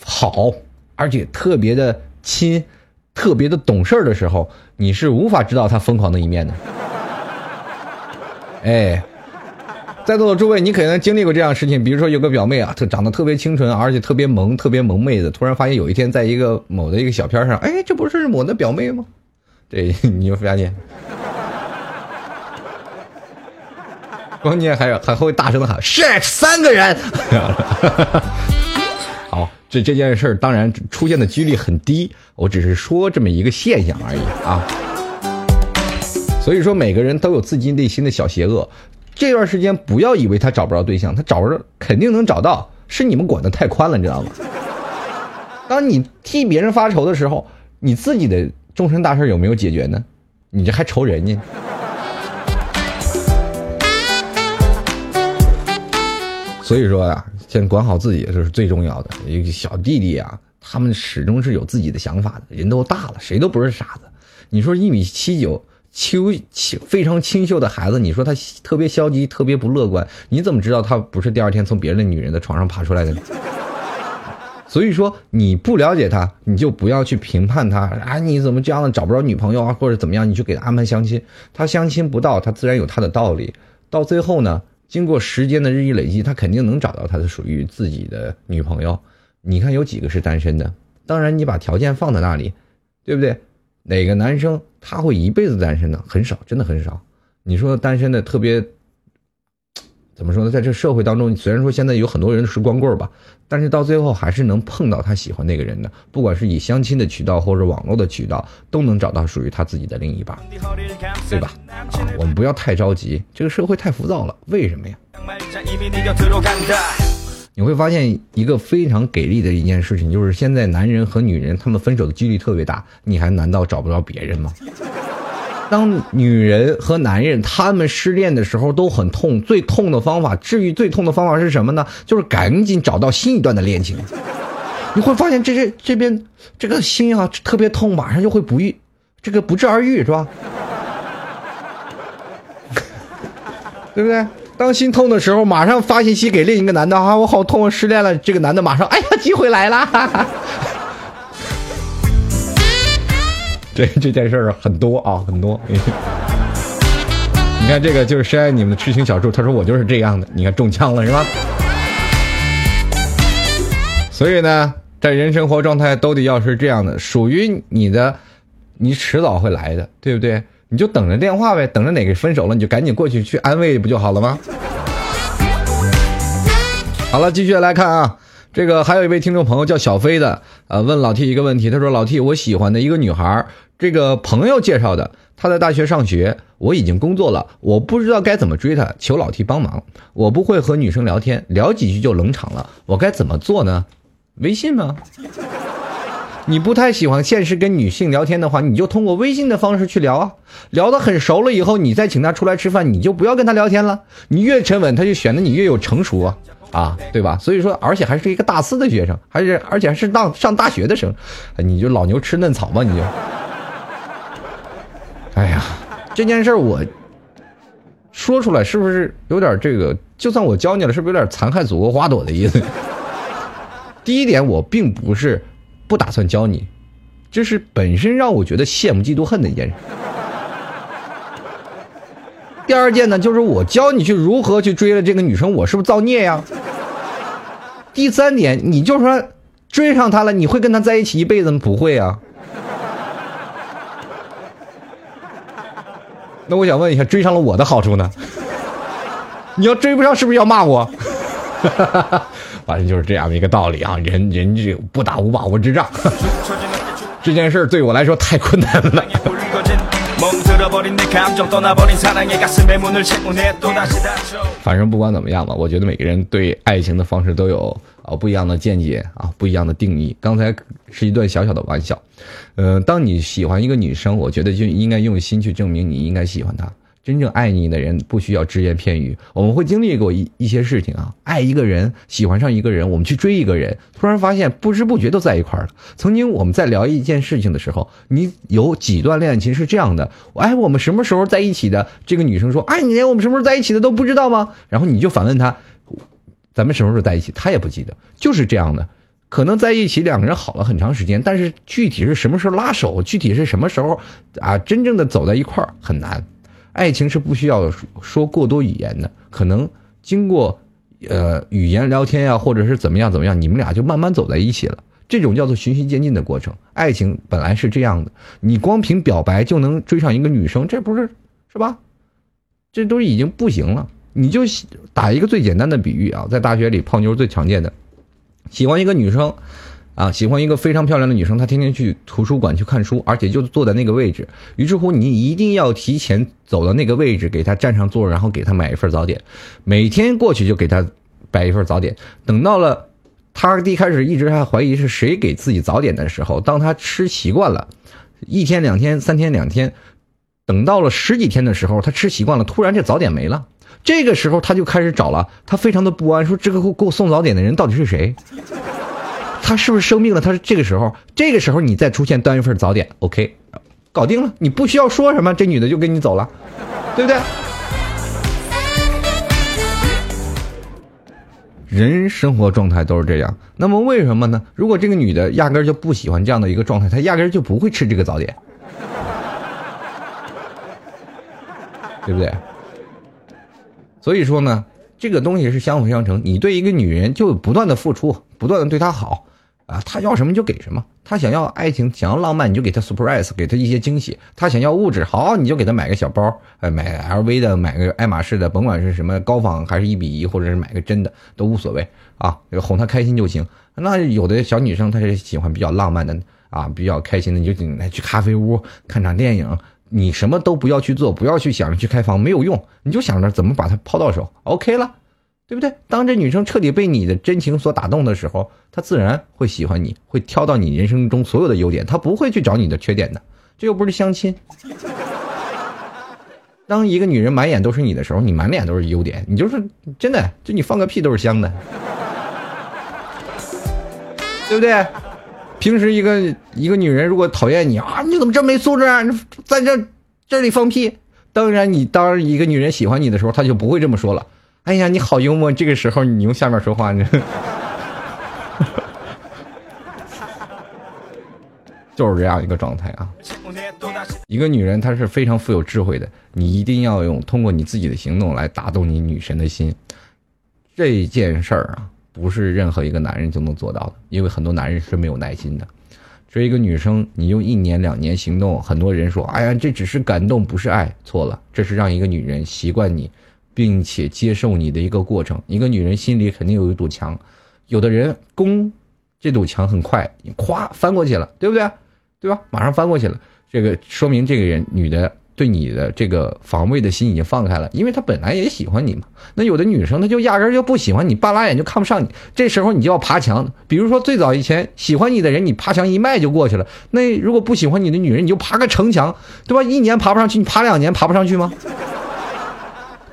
好，而且特别的亲，特别的懂事儿的时候，你是无法知道他疯狂的一面的。哎，在座的诸位，你可能经历过这样的事情，比如说有个表妹啊，特长得特别清纯，而且特别萌，特别萌妹子，突然发现有一天在一个某的一个小片上，哎，这不是我的表妹吗？对，你就发现，关键还有还会大声的喊 “shit”，三个人。好，这这件事当然出现的几率很低，我只是说这么一个现象而已啊。所以说，每个人都有自己内心的小邪恶。这段时间不要以为他找不着对象，他找着肯定能找到，是你们管的太宽了，你知道吗？当你替别人发愁的时候，你自己的终身大事有没有解决呢？你这还愁人家？所以说呀、先管好自己这是最重要的。一个小弟弟啊，他们始终是有自己的想法的，人都大了，谁都不是傻子。你说一米七九。清清非常清秀的孩子，你说他特别消极，特别不乐观，你怎么知道他不是第二天从别人的女人的床上爬出来的呢？所以说你不了解他，你就不要去评判他啊！你怎么这样的找不着女朋友啊，或者怎么样？你去给他安排相亲，他相亲不到，他自然有他的道理。到最后呢，经过时间的日益累积，他肯定能找到他的属于自己的女朋友。你看有几个是单身的？当然，你把条件放在那里，对不对？哪个男生他会一辈子单身呢？很少，真的很少。你说单身的特别，怎么说呢？在这社会当中，虽然说现在有很多人是光棍吧，但是到最后还是能碰到他喜欢那个人的。不管是以相亲的渠道或者网络的渠道，都能找到属于他自己的另一半，对吧？啊，我们不要太着急，这个社会太浮躁了。为什么呀？你会发现一个非常给力的一件事情，就是现在男人和女人他们分手的几率特别大，你还难道找不着别人吗？当女人和男人他们失恋的时候都很痛，最痛的方法，治愈最痛的方法是什么呢？就是赶紧找到新一段的恋情。你会发现这这这边这个心啊特别痛，马上就会不愈，这个不治而愈是吧？对不对？当心痛的时候，马上发信息给另一个男的啊，我好痛，失恋了。这个男的马上，哎呀，机会来了。这这件事儿很多啊，很多。你看这个就是深爱你们的痴情小猪，他说我就是这样的。你看中枪了是吧？所以呢，在人生活状态都得要是这样的，属于你的，你迟早会来的，对不对？你就等着电话呗，等着哪个分手了，你就赶紧过去去安慰，不就好了吗？好了，继续来看啊，这个还有一位听众朋友叫小飞的，呃，问老 T 一个问题，他说：“老 T，我喜欢的一个女孩这个朋友介绍的，她在大学上学，我已经工作了，我不知道该怎么追她，求老 T 帮忙。我不会和女生聊天，聊几句就冷场了，我该怎么做呢？微信吗？你不太喜欢现实跟女性聊天的话，你就通过微信的方式去聊啊。聊得很熟了以后，你再请她出来吃饭，你就不要跟她聊天了。你越沉稳，她就显得你越有成熟啊，啊，对吧？所以说，而且还是一个大四的学生，还是而且还是当上大学的生，你就老牛吃嫩草嘛，你就。哎呀，这件事我说出来是不是有点这个？就算我教你了，是不是有点残害祖国花朵的意思？第一点，我并不是。不打算教你，这是本身让我觉得羡慕嫉妒恨的一件事。第二件呢，就是我教你去如何去追了这个女生，我是不是造孽呀？第三点，你就说追上她了，你会跟她在一起一辈子吗？不会啊。那我想问一下，追上了我的好处呢？你要追不上，是不是要骂我？反正就是这样的一个道理啊，人人这不打无把握之仗。这件事对我来说太困难了。反正不管怎么样吧，我觉得每个人对爱情的方式都有啊不一样的见解啊，不一样的定义。刚才是一段小小的玩笑。嗯，当你喜欢一个女生，我觉得就应该用心去证明你应该喜欢她。真正爱你的人不需要只言片语，我们会经历过一一些事情啊，爱一个人，喜欢上一个人，我们去追一个人，突然发现不知不觉都在一块儿了。曾经我们在聊一件事情的时候，你有几段恋情是这样的？哎，我们什么时候在一起的？这个女生说，哎，你连我们什么时候在一起的都不知道吗？然后你就反问他，咱们什么时候在一起？他也不记得，就是这样的。可能在一起两个人好了很长时间，但是具体是什么时候拉手，具体是什么时候啊，真正的走在一块儿很难。爱情是不需要说过多语言的，可能经过，呃，语言聊天呀，或者是怎么样怎么样，你们俩就慢慢走在一起了。这种叫做循序渐进的过程。爱情本来是这样的，你光凭表白就能追上一个女生，这不是是吧？这都已经不行了。你就打一个最简单的比喻啊，在大学里泡妞最常见的，喜欢一个女生。啊，喜欢一个非常漂亮的女生，她天天去图书馆去看书，而且就坐在那个位置。于是乎，你一定要提前走到那个位置，给她占上座，然后给她买一份早点。每天过去就给她摆一份早点。等到了她一开始一直还怀疑是谁给自己早点的时候，当她吃习惯了，一天两天三天两天，等到了十几天的时候，她吃习惯了，突然这早点没了。这个时候她就开始找了，她非常的不安，说这个给我送早点的人到底是谁？他是不是生病了？他是这个时候，这个时候你再出现端一份早点，OK，搞定了，你不需要说什么，这女的就跟你走了，对不对？人生活状态都是这样，那么为什么呢？如果这个女的压根就不喜欢这样的一个状态，她压根就不会吃这个早点，对不对？所以说呢，这个东西是相辅相成，你对一个女人就不断的付出，不断的对她好。啊，他要什么就给什么。他想要爱情，想要浪漫，你就给他 surprise，给他一些惊喜。他想要物质，好，你就给他买个小包，哎，买 LV 的，买个爱马仕的，甭管是什么高仿还是一比一，或者是买个真的都无所谓啊，哄他开心就行。那有的小女生她是喜欢比较浪漫的啊，比较开心的，你就来去咖啡屋看场电影，你什么都不要去做，不要去想着去开房，没有用，你就想着怎么把她抛到手，OK 了。对不对？当这女生彻底被你的真情所打动的时候，她自然会喜欢你，会挑到你人生中所有的优点，她不会去找你的缺点的。这又不是相亲。当一个女人满眼都是你的时候，你满脸都是优点，你就是真的，就你放个屁都是香的，对不对？平时一个一个女人如果讨厌你啊，你怎么这么没素质啊？在这这里放屁。当然，你当一个女人喜欢你的时候，她就不会这么说了。哎呀，你好幽默！这个时候你用下面说话呢，就是这样一个状态啊。一个女人她是非常富有智慧的，你一定要用通过你自己的行动来打动你女神的心。这件事儿啊，不是任何一个男人就能做到的，因为很多男人是没有耐心的。所以一个女生，你用一年两年行动，很多人说：“哎呀，这只是感动，不是爱。”错了，这是让一个女人习惯你。并且接受你的一个过程，一个女人心里肯定有一堵墙，有的人攻这堵墙很快，你咵翻过去了，对不对？对吧？马上翻过去了。这个说明这个人女的对你的这个防卫的心已经放开了，因为她本来也喜欢你嘛。那有的女生她就压根就不喜欢你，半拉眼就看不上你，这时候你就要爬墙。比如说最早以前喜欢你的人，你爬墙一迈就过去了。那如果不喜欢你的女人，你就爬个城墙，对吧？一年爬不上去，你爬两年爬不上去吗？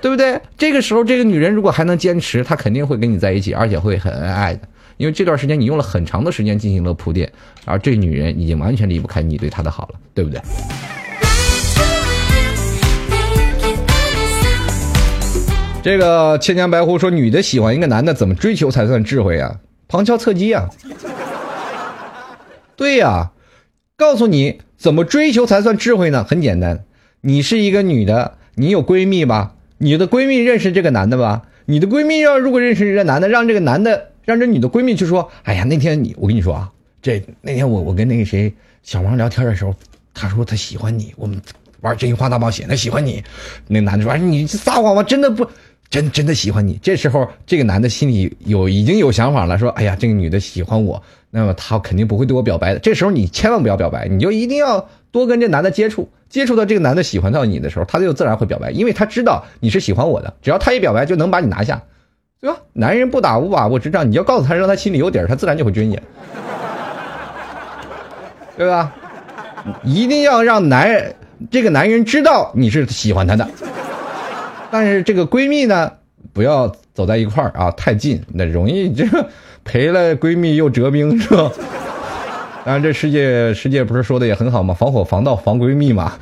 对不对？这个时候，这个女人如果还能坚持，她肯定会跟你在一起，而且会很恩爱的。因为这段时间你用了很长的时间进行了铺垫，而这女人已经完全离不开你对她的好了，对不对？这个千年白狐说，女的喜欢一个男的，怎么追求才算智慧啊？旁敲侧击啊！对呀，告诉你怎么追求才算智慧呢？很简单，你是一个女的，你有闺蜜吧？你的闺蜜认识这个男的吧？你的闺蜜要如果认识这个男的，让这个男的让这女的闺蜜去说，哎呀，那天你我跟你说啊，这那天我我跟那个谁小王聊天的时候，他说他喜欢你，我们玩真心话大冒险，他喜欢你。那男的说，哎，你撒谎吧？真的不。真真的喜欢你，这时候这个男的心里有已经有想法了，说：“哎呀，这个女的喜欢我，那么他肯定不会对我表白的。”这时候你千万不要表白，你就一定要多跟这男的接触，接触到这个男的喜欢到你的时候，他就自然会表白，因为他知道你是喜欢我的，只要他一表白就能把你拿下，对吧？男人不打无把握之仗，你要告诉他，让他心里有底儿，他自然就会追你，对吧？一定要让男人这个男人知道你是喜欢他的。但是这个闺蜜呢，不要走在一块儿啊，太近，那容易这个 赔了闺蜜又折兵，是吧？当然，这世界世界不是说的也很好吗？防火防盗防闺蜜嘛。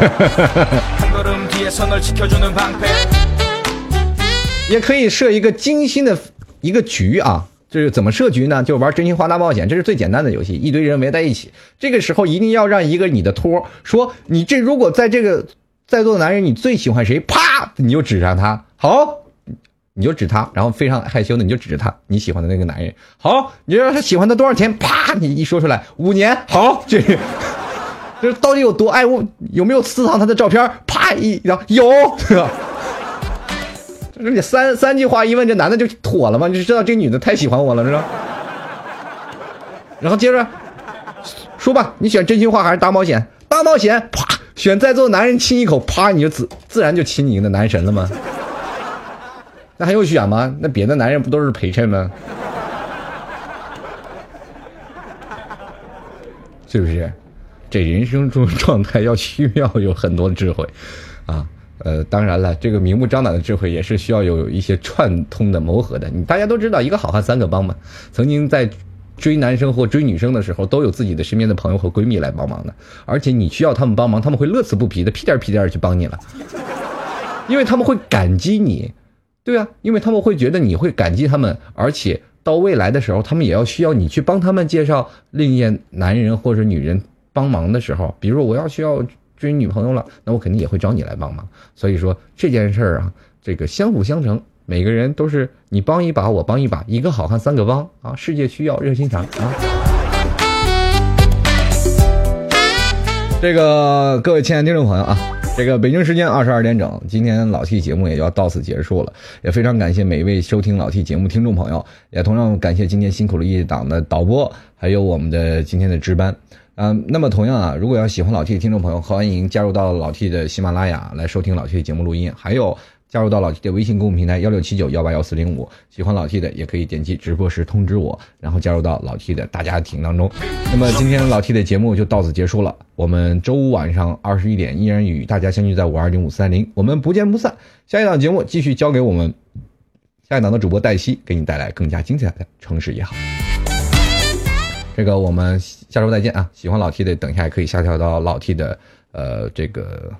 也可以设一个精心的一个局啊，就是怎么设局呢？就玩真心话大冒险，这是最简单的游戏，一堆人围在一起，这个时候一定要让一个你的托说，你这如果在这个。在座的男人，你最喜欢谁？啪，你就指上他。好，你就指他，然后非常害羞的，你就指着他，你喜欢的那个男人。好，你让他喜欢他多少钱？啪，你一说出来，五年。好，这，这 到底有多爱我？有没有私藏他的照片？啪一，然后有，是吧？这你三三句话一问，这男的就妥了吗？你就知道这女的太喜欢我了，是吧？然后接着说吧，你选真心话还是大冒险？大冒险，啪。选在座的男人亲一口，啪，你就自自然就亲你的男神了吗？那还用选吗？那别的男人不都是陪衬吗？是不是？这人生中状态要需要有很多智慧啊。呃，当然了，这个明目张胆的智慧也是需要有一些串通的谋合的。你大家都知道，一个好汉三个帮嘛。曾经在。追男生或追女生的时候，都有自己的身边的朋友和闺蜜来帮忙的，而且你需要他们帮忙，他们会乐此不疲的屁颠屁颠去帮你了，因为他们会感激你，对啊，因为他们会觉得你会感激他们，而且到未来的时候，他们也要需要你去帮他们介绍另一些男人或者女人帮忙的时候，比如说我要需要追女朋友了，那我肯定也会找你来帮忙，所以说这件事儿啊，这个相辅相成。每个人都是你帮一把，我帮一把，一个好汉三个帮啊！世界需要热心肠啊！这个各位亲爱的听众朋友啊，这个北京时间二十二点整，今天老 T 节目也要到此结束了，也非常感谢每一位收听老 T 节目听众朋友，也同样感谢今天辛苦了一档的导播，还有我们的今天的值班。嗯，那么同样啊，如果要喜欢老 T 的听众朋友，欢迎加入到老 T 的喜马拉雅来收听老 T 的节目录音，还有。加入到老 T 的微信公众平台幺六七九幺八幺四零五，喜欢老 T 的也可以点击直播时通知我，然后加入到老 T 的大家庭当中。那么今天老 T 的节目就到此结束了，我们周五晚上二十一点依然与大家相聚在五二零五三零，我们不见不散。下一档节目继续交给我们下一档的主播黛西，给你带来更加精彩的城市也好。这个我们下周再见啊！喜欢老 T 的，等一下也可以下调到老 T 的呃这个。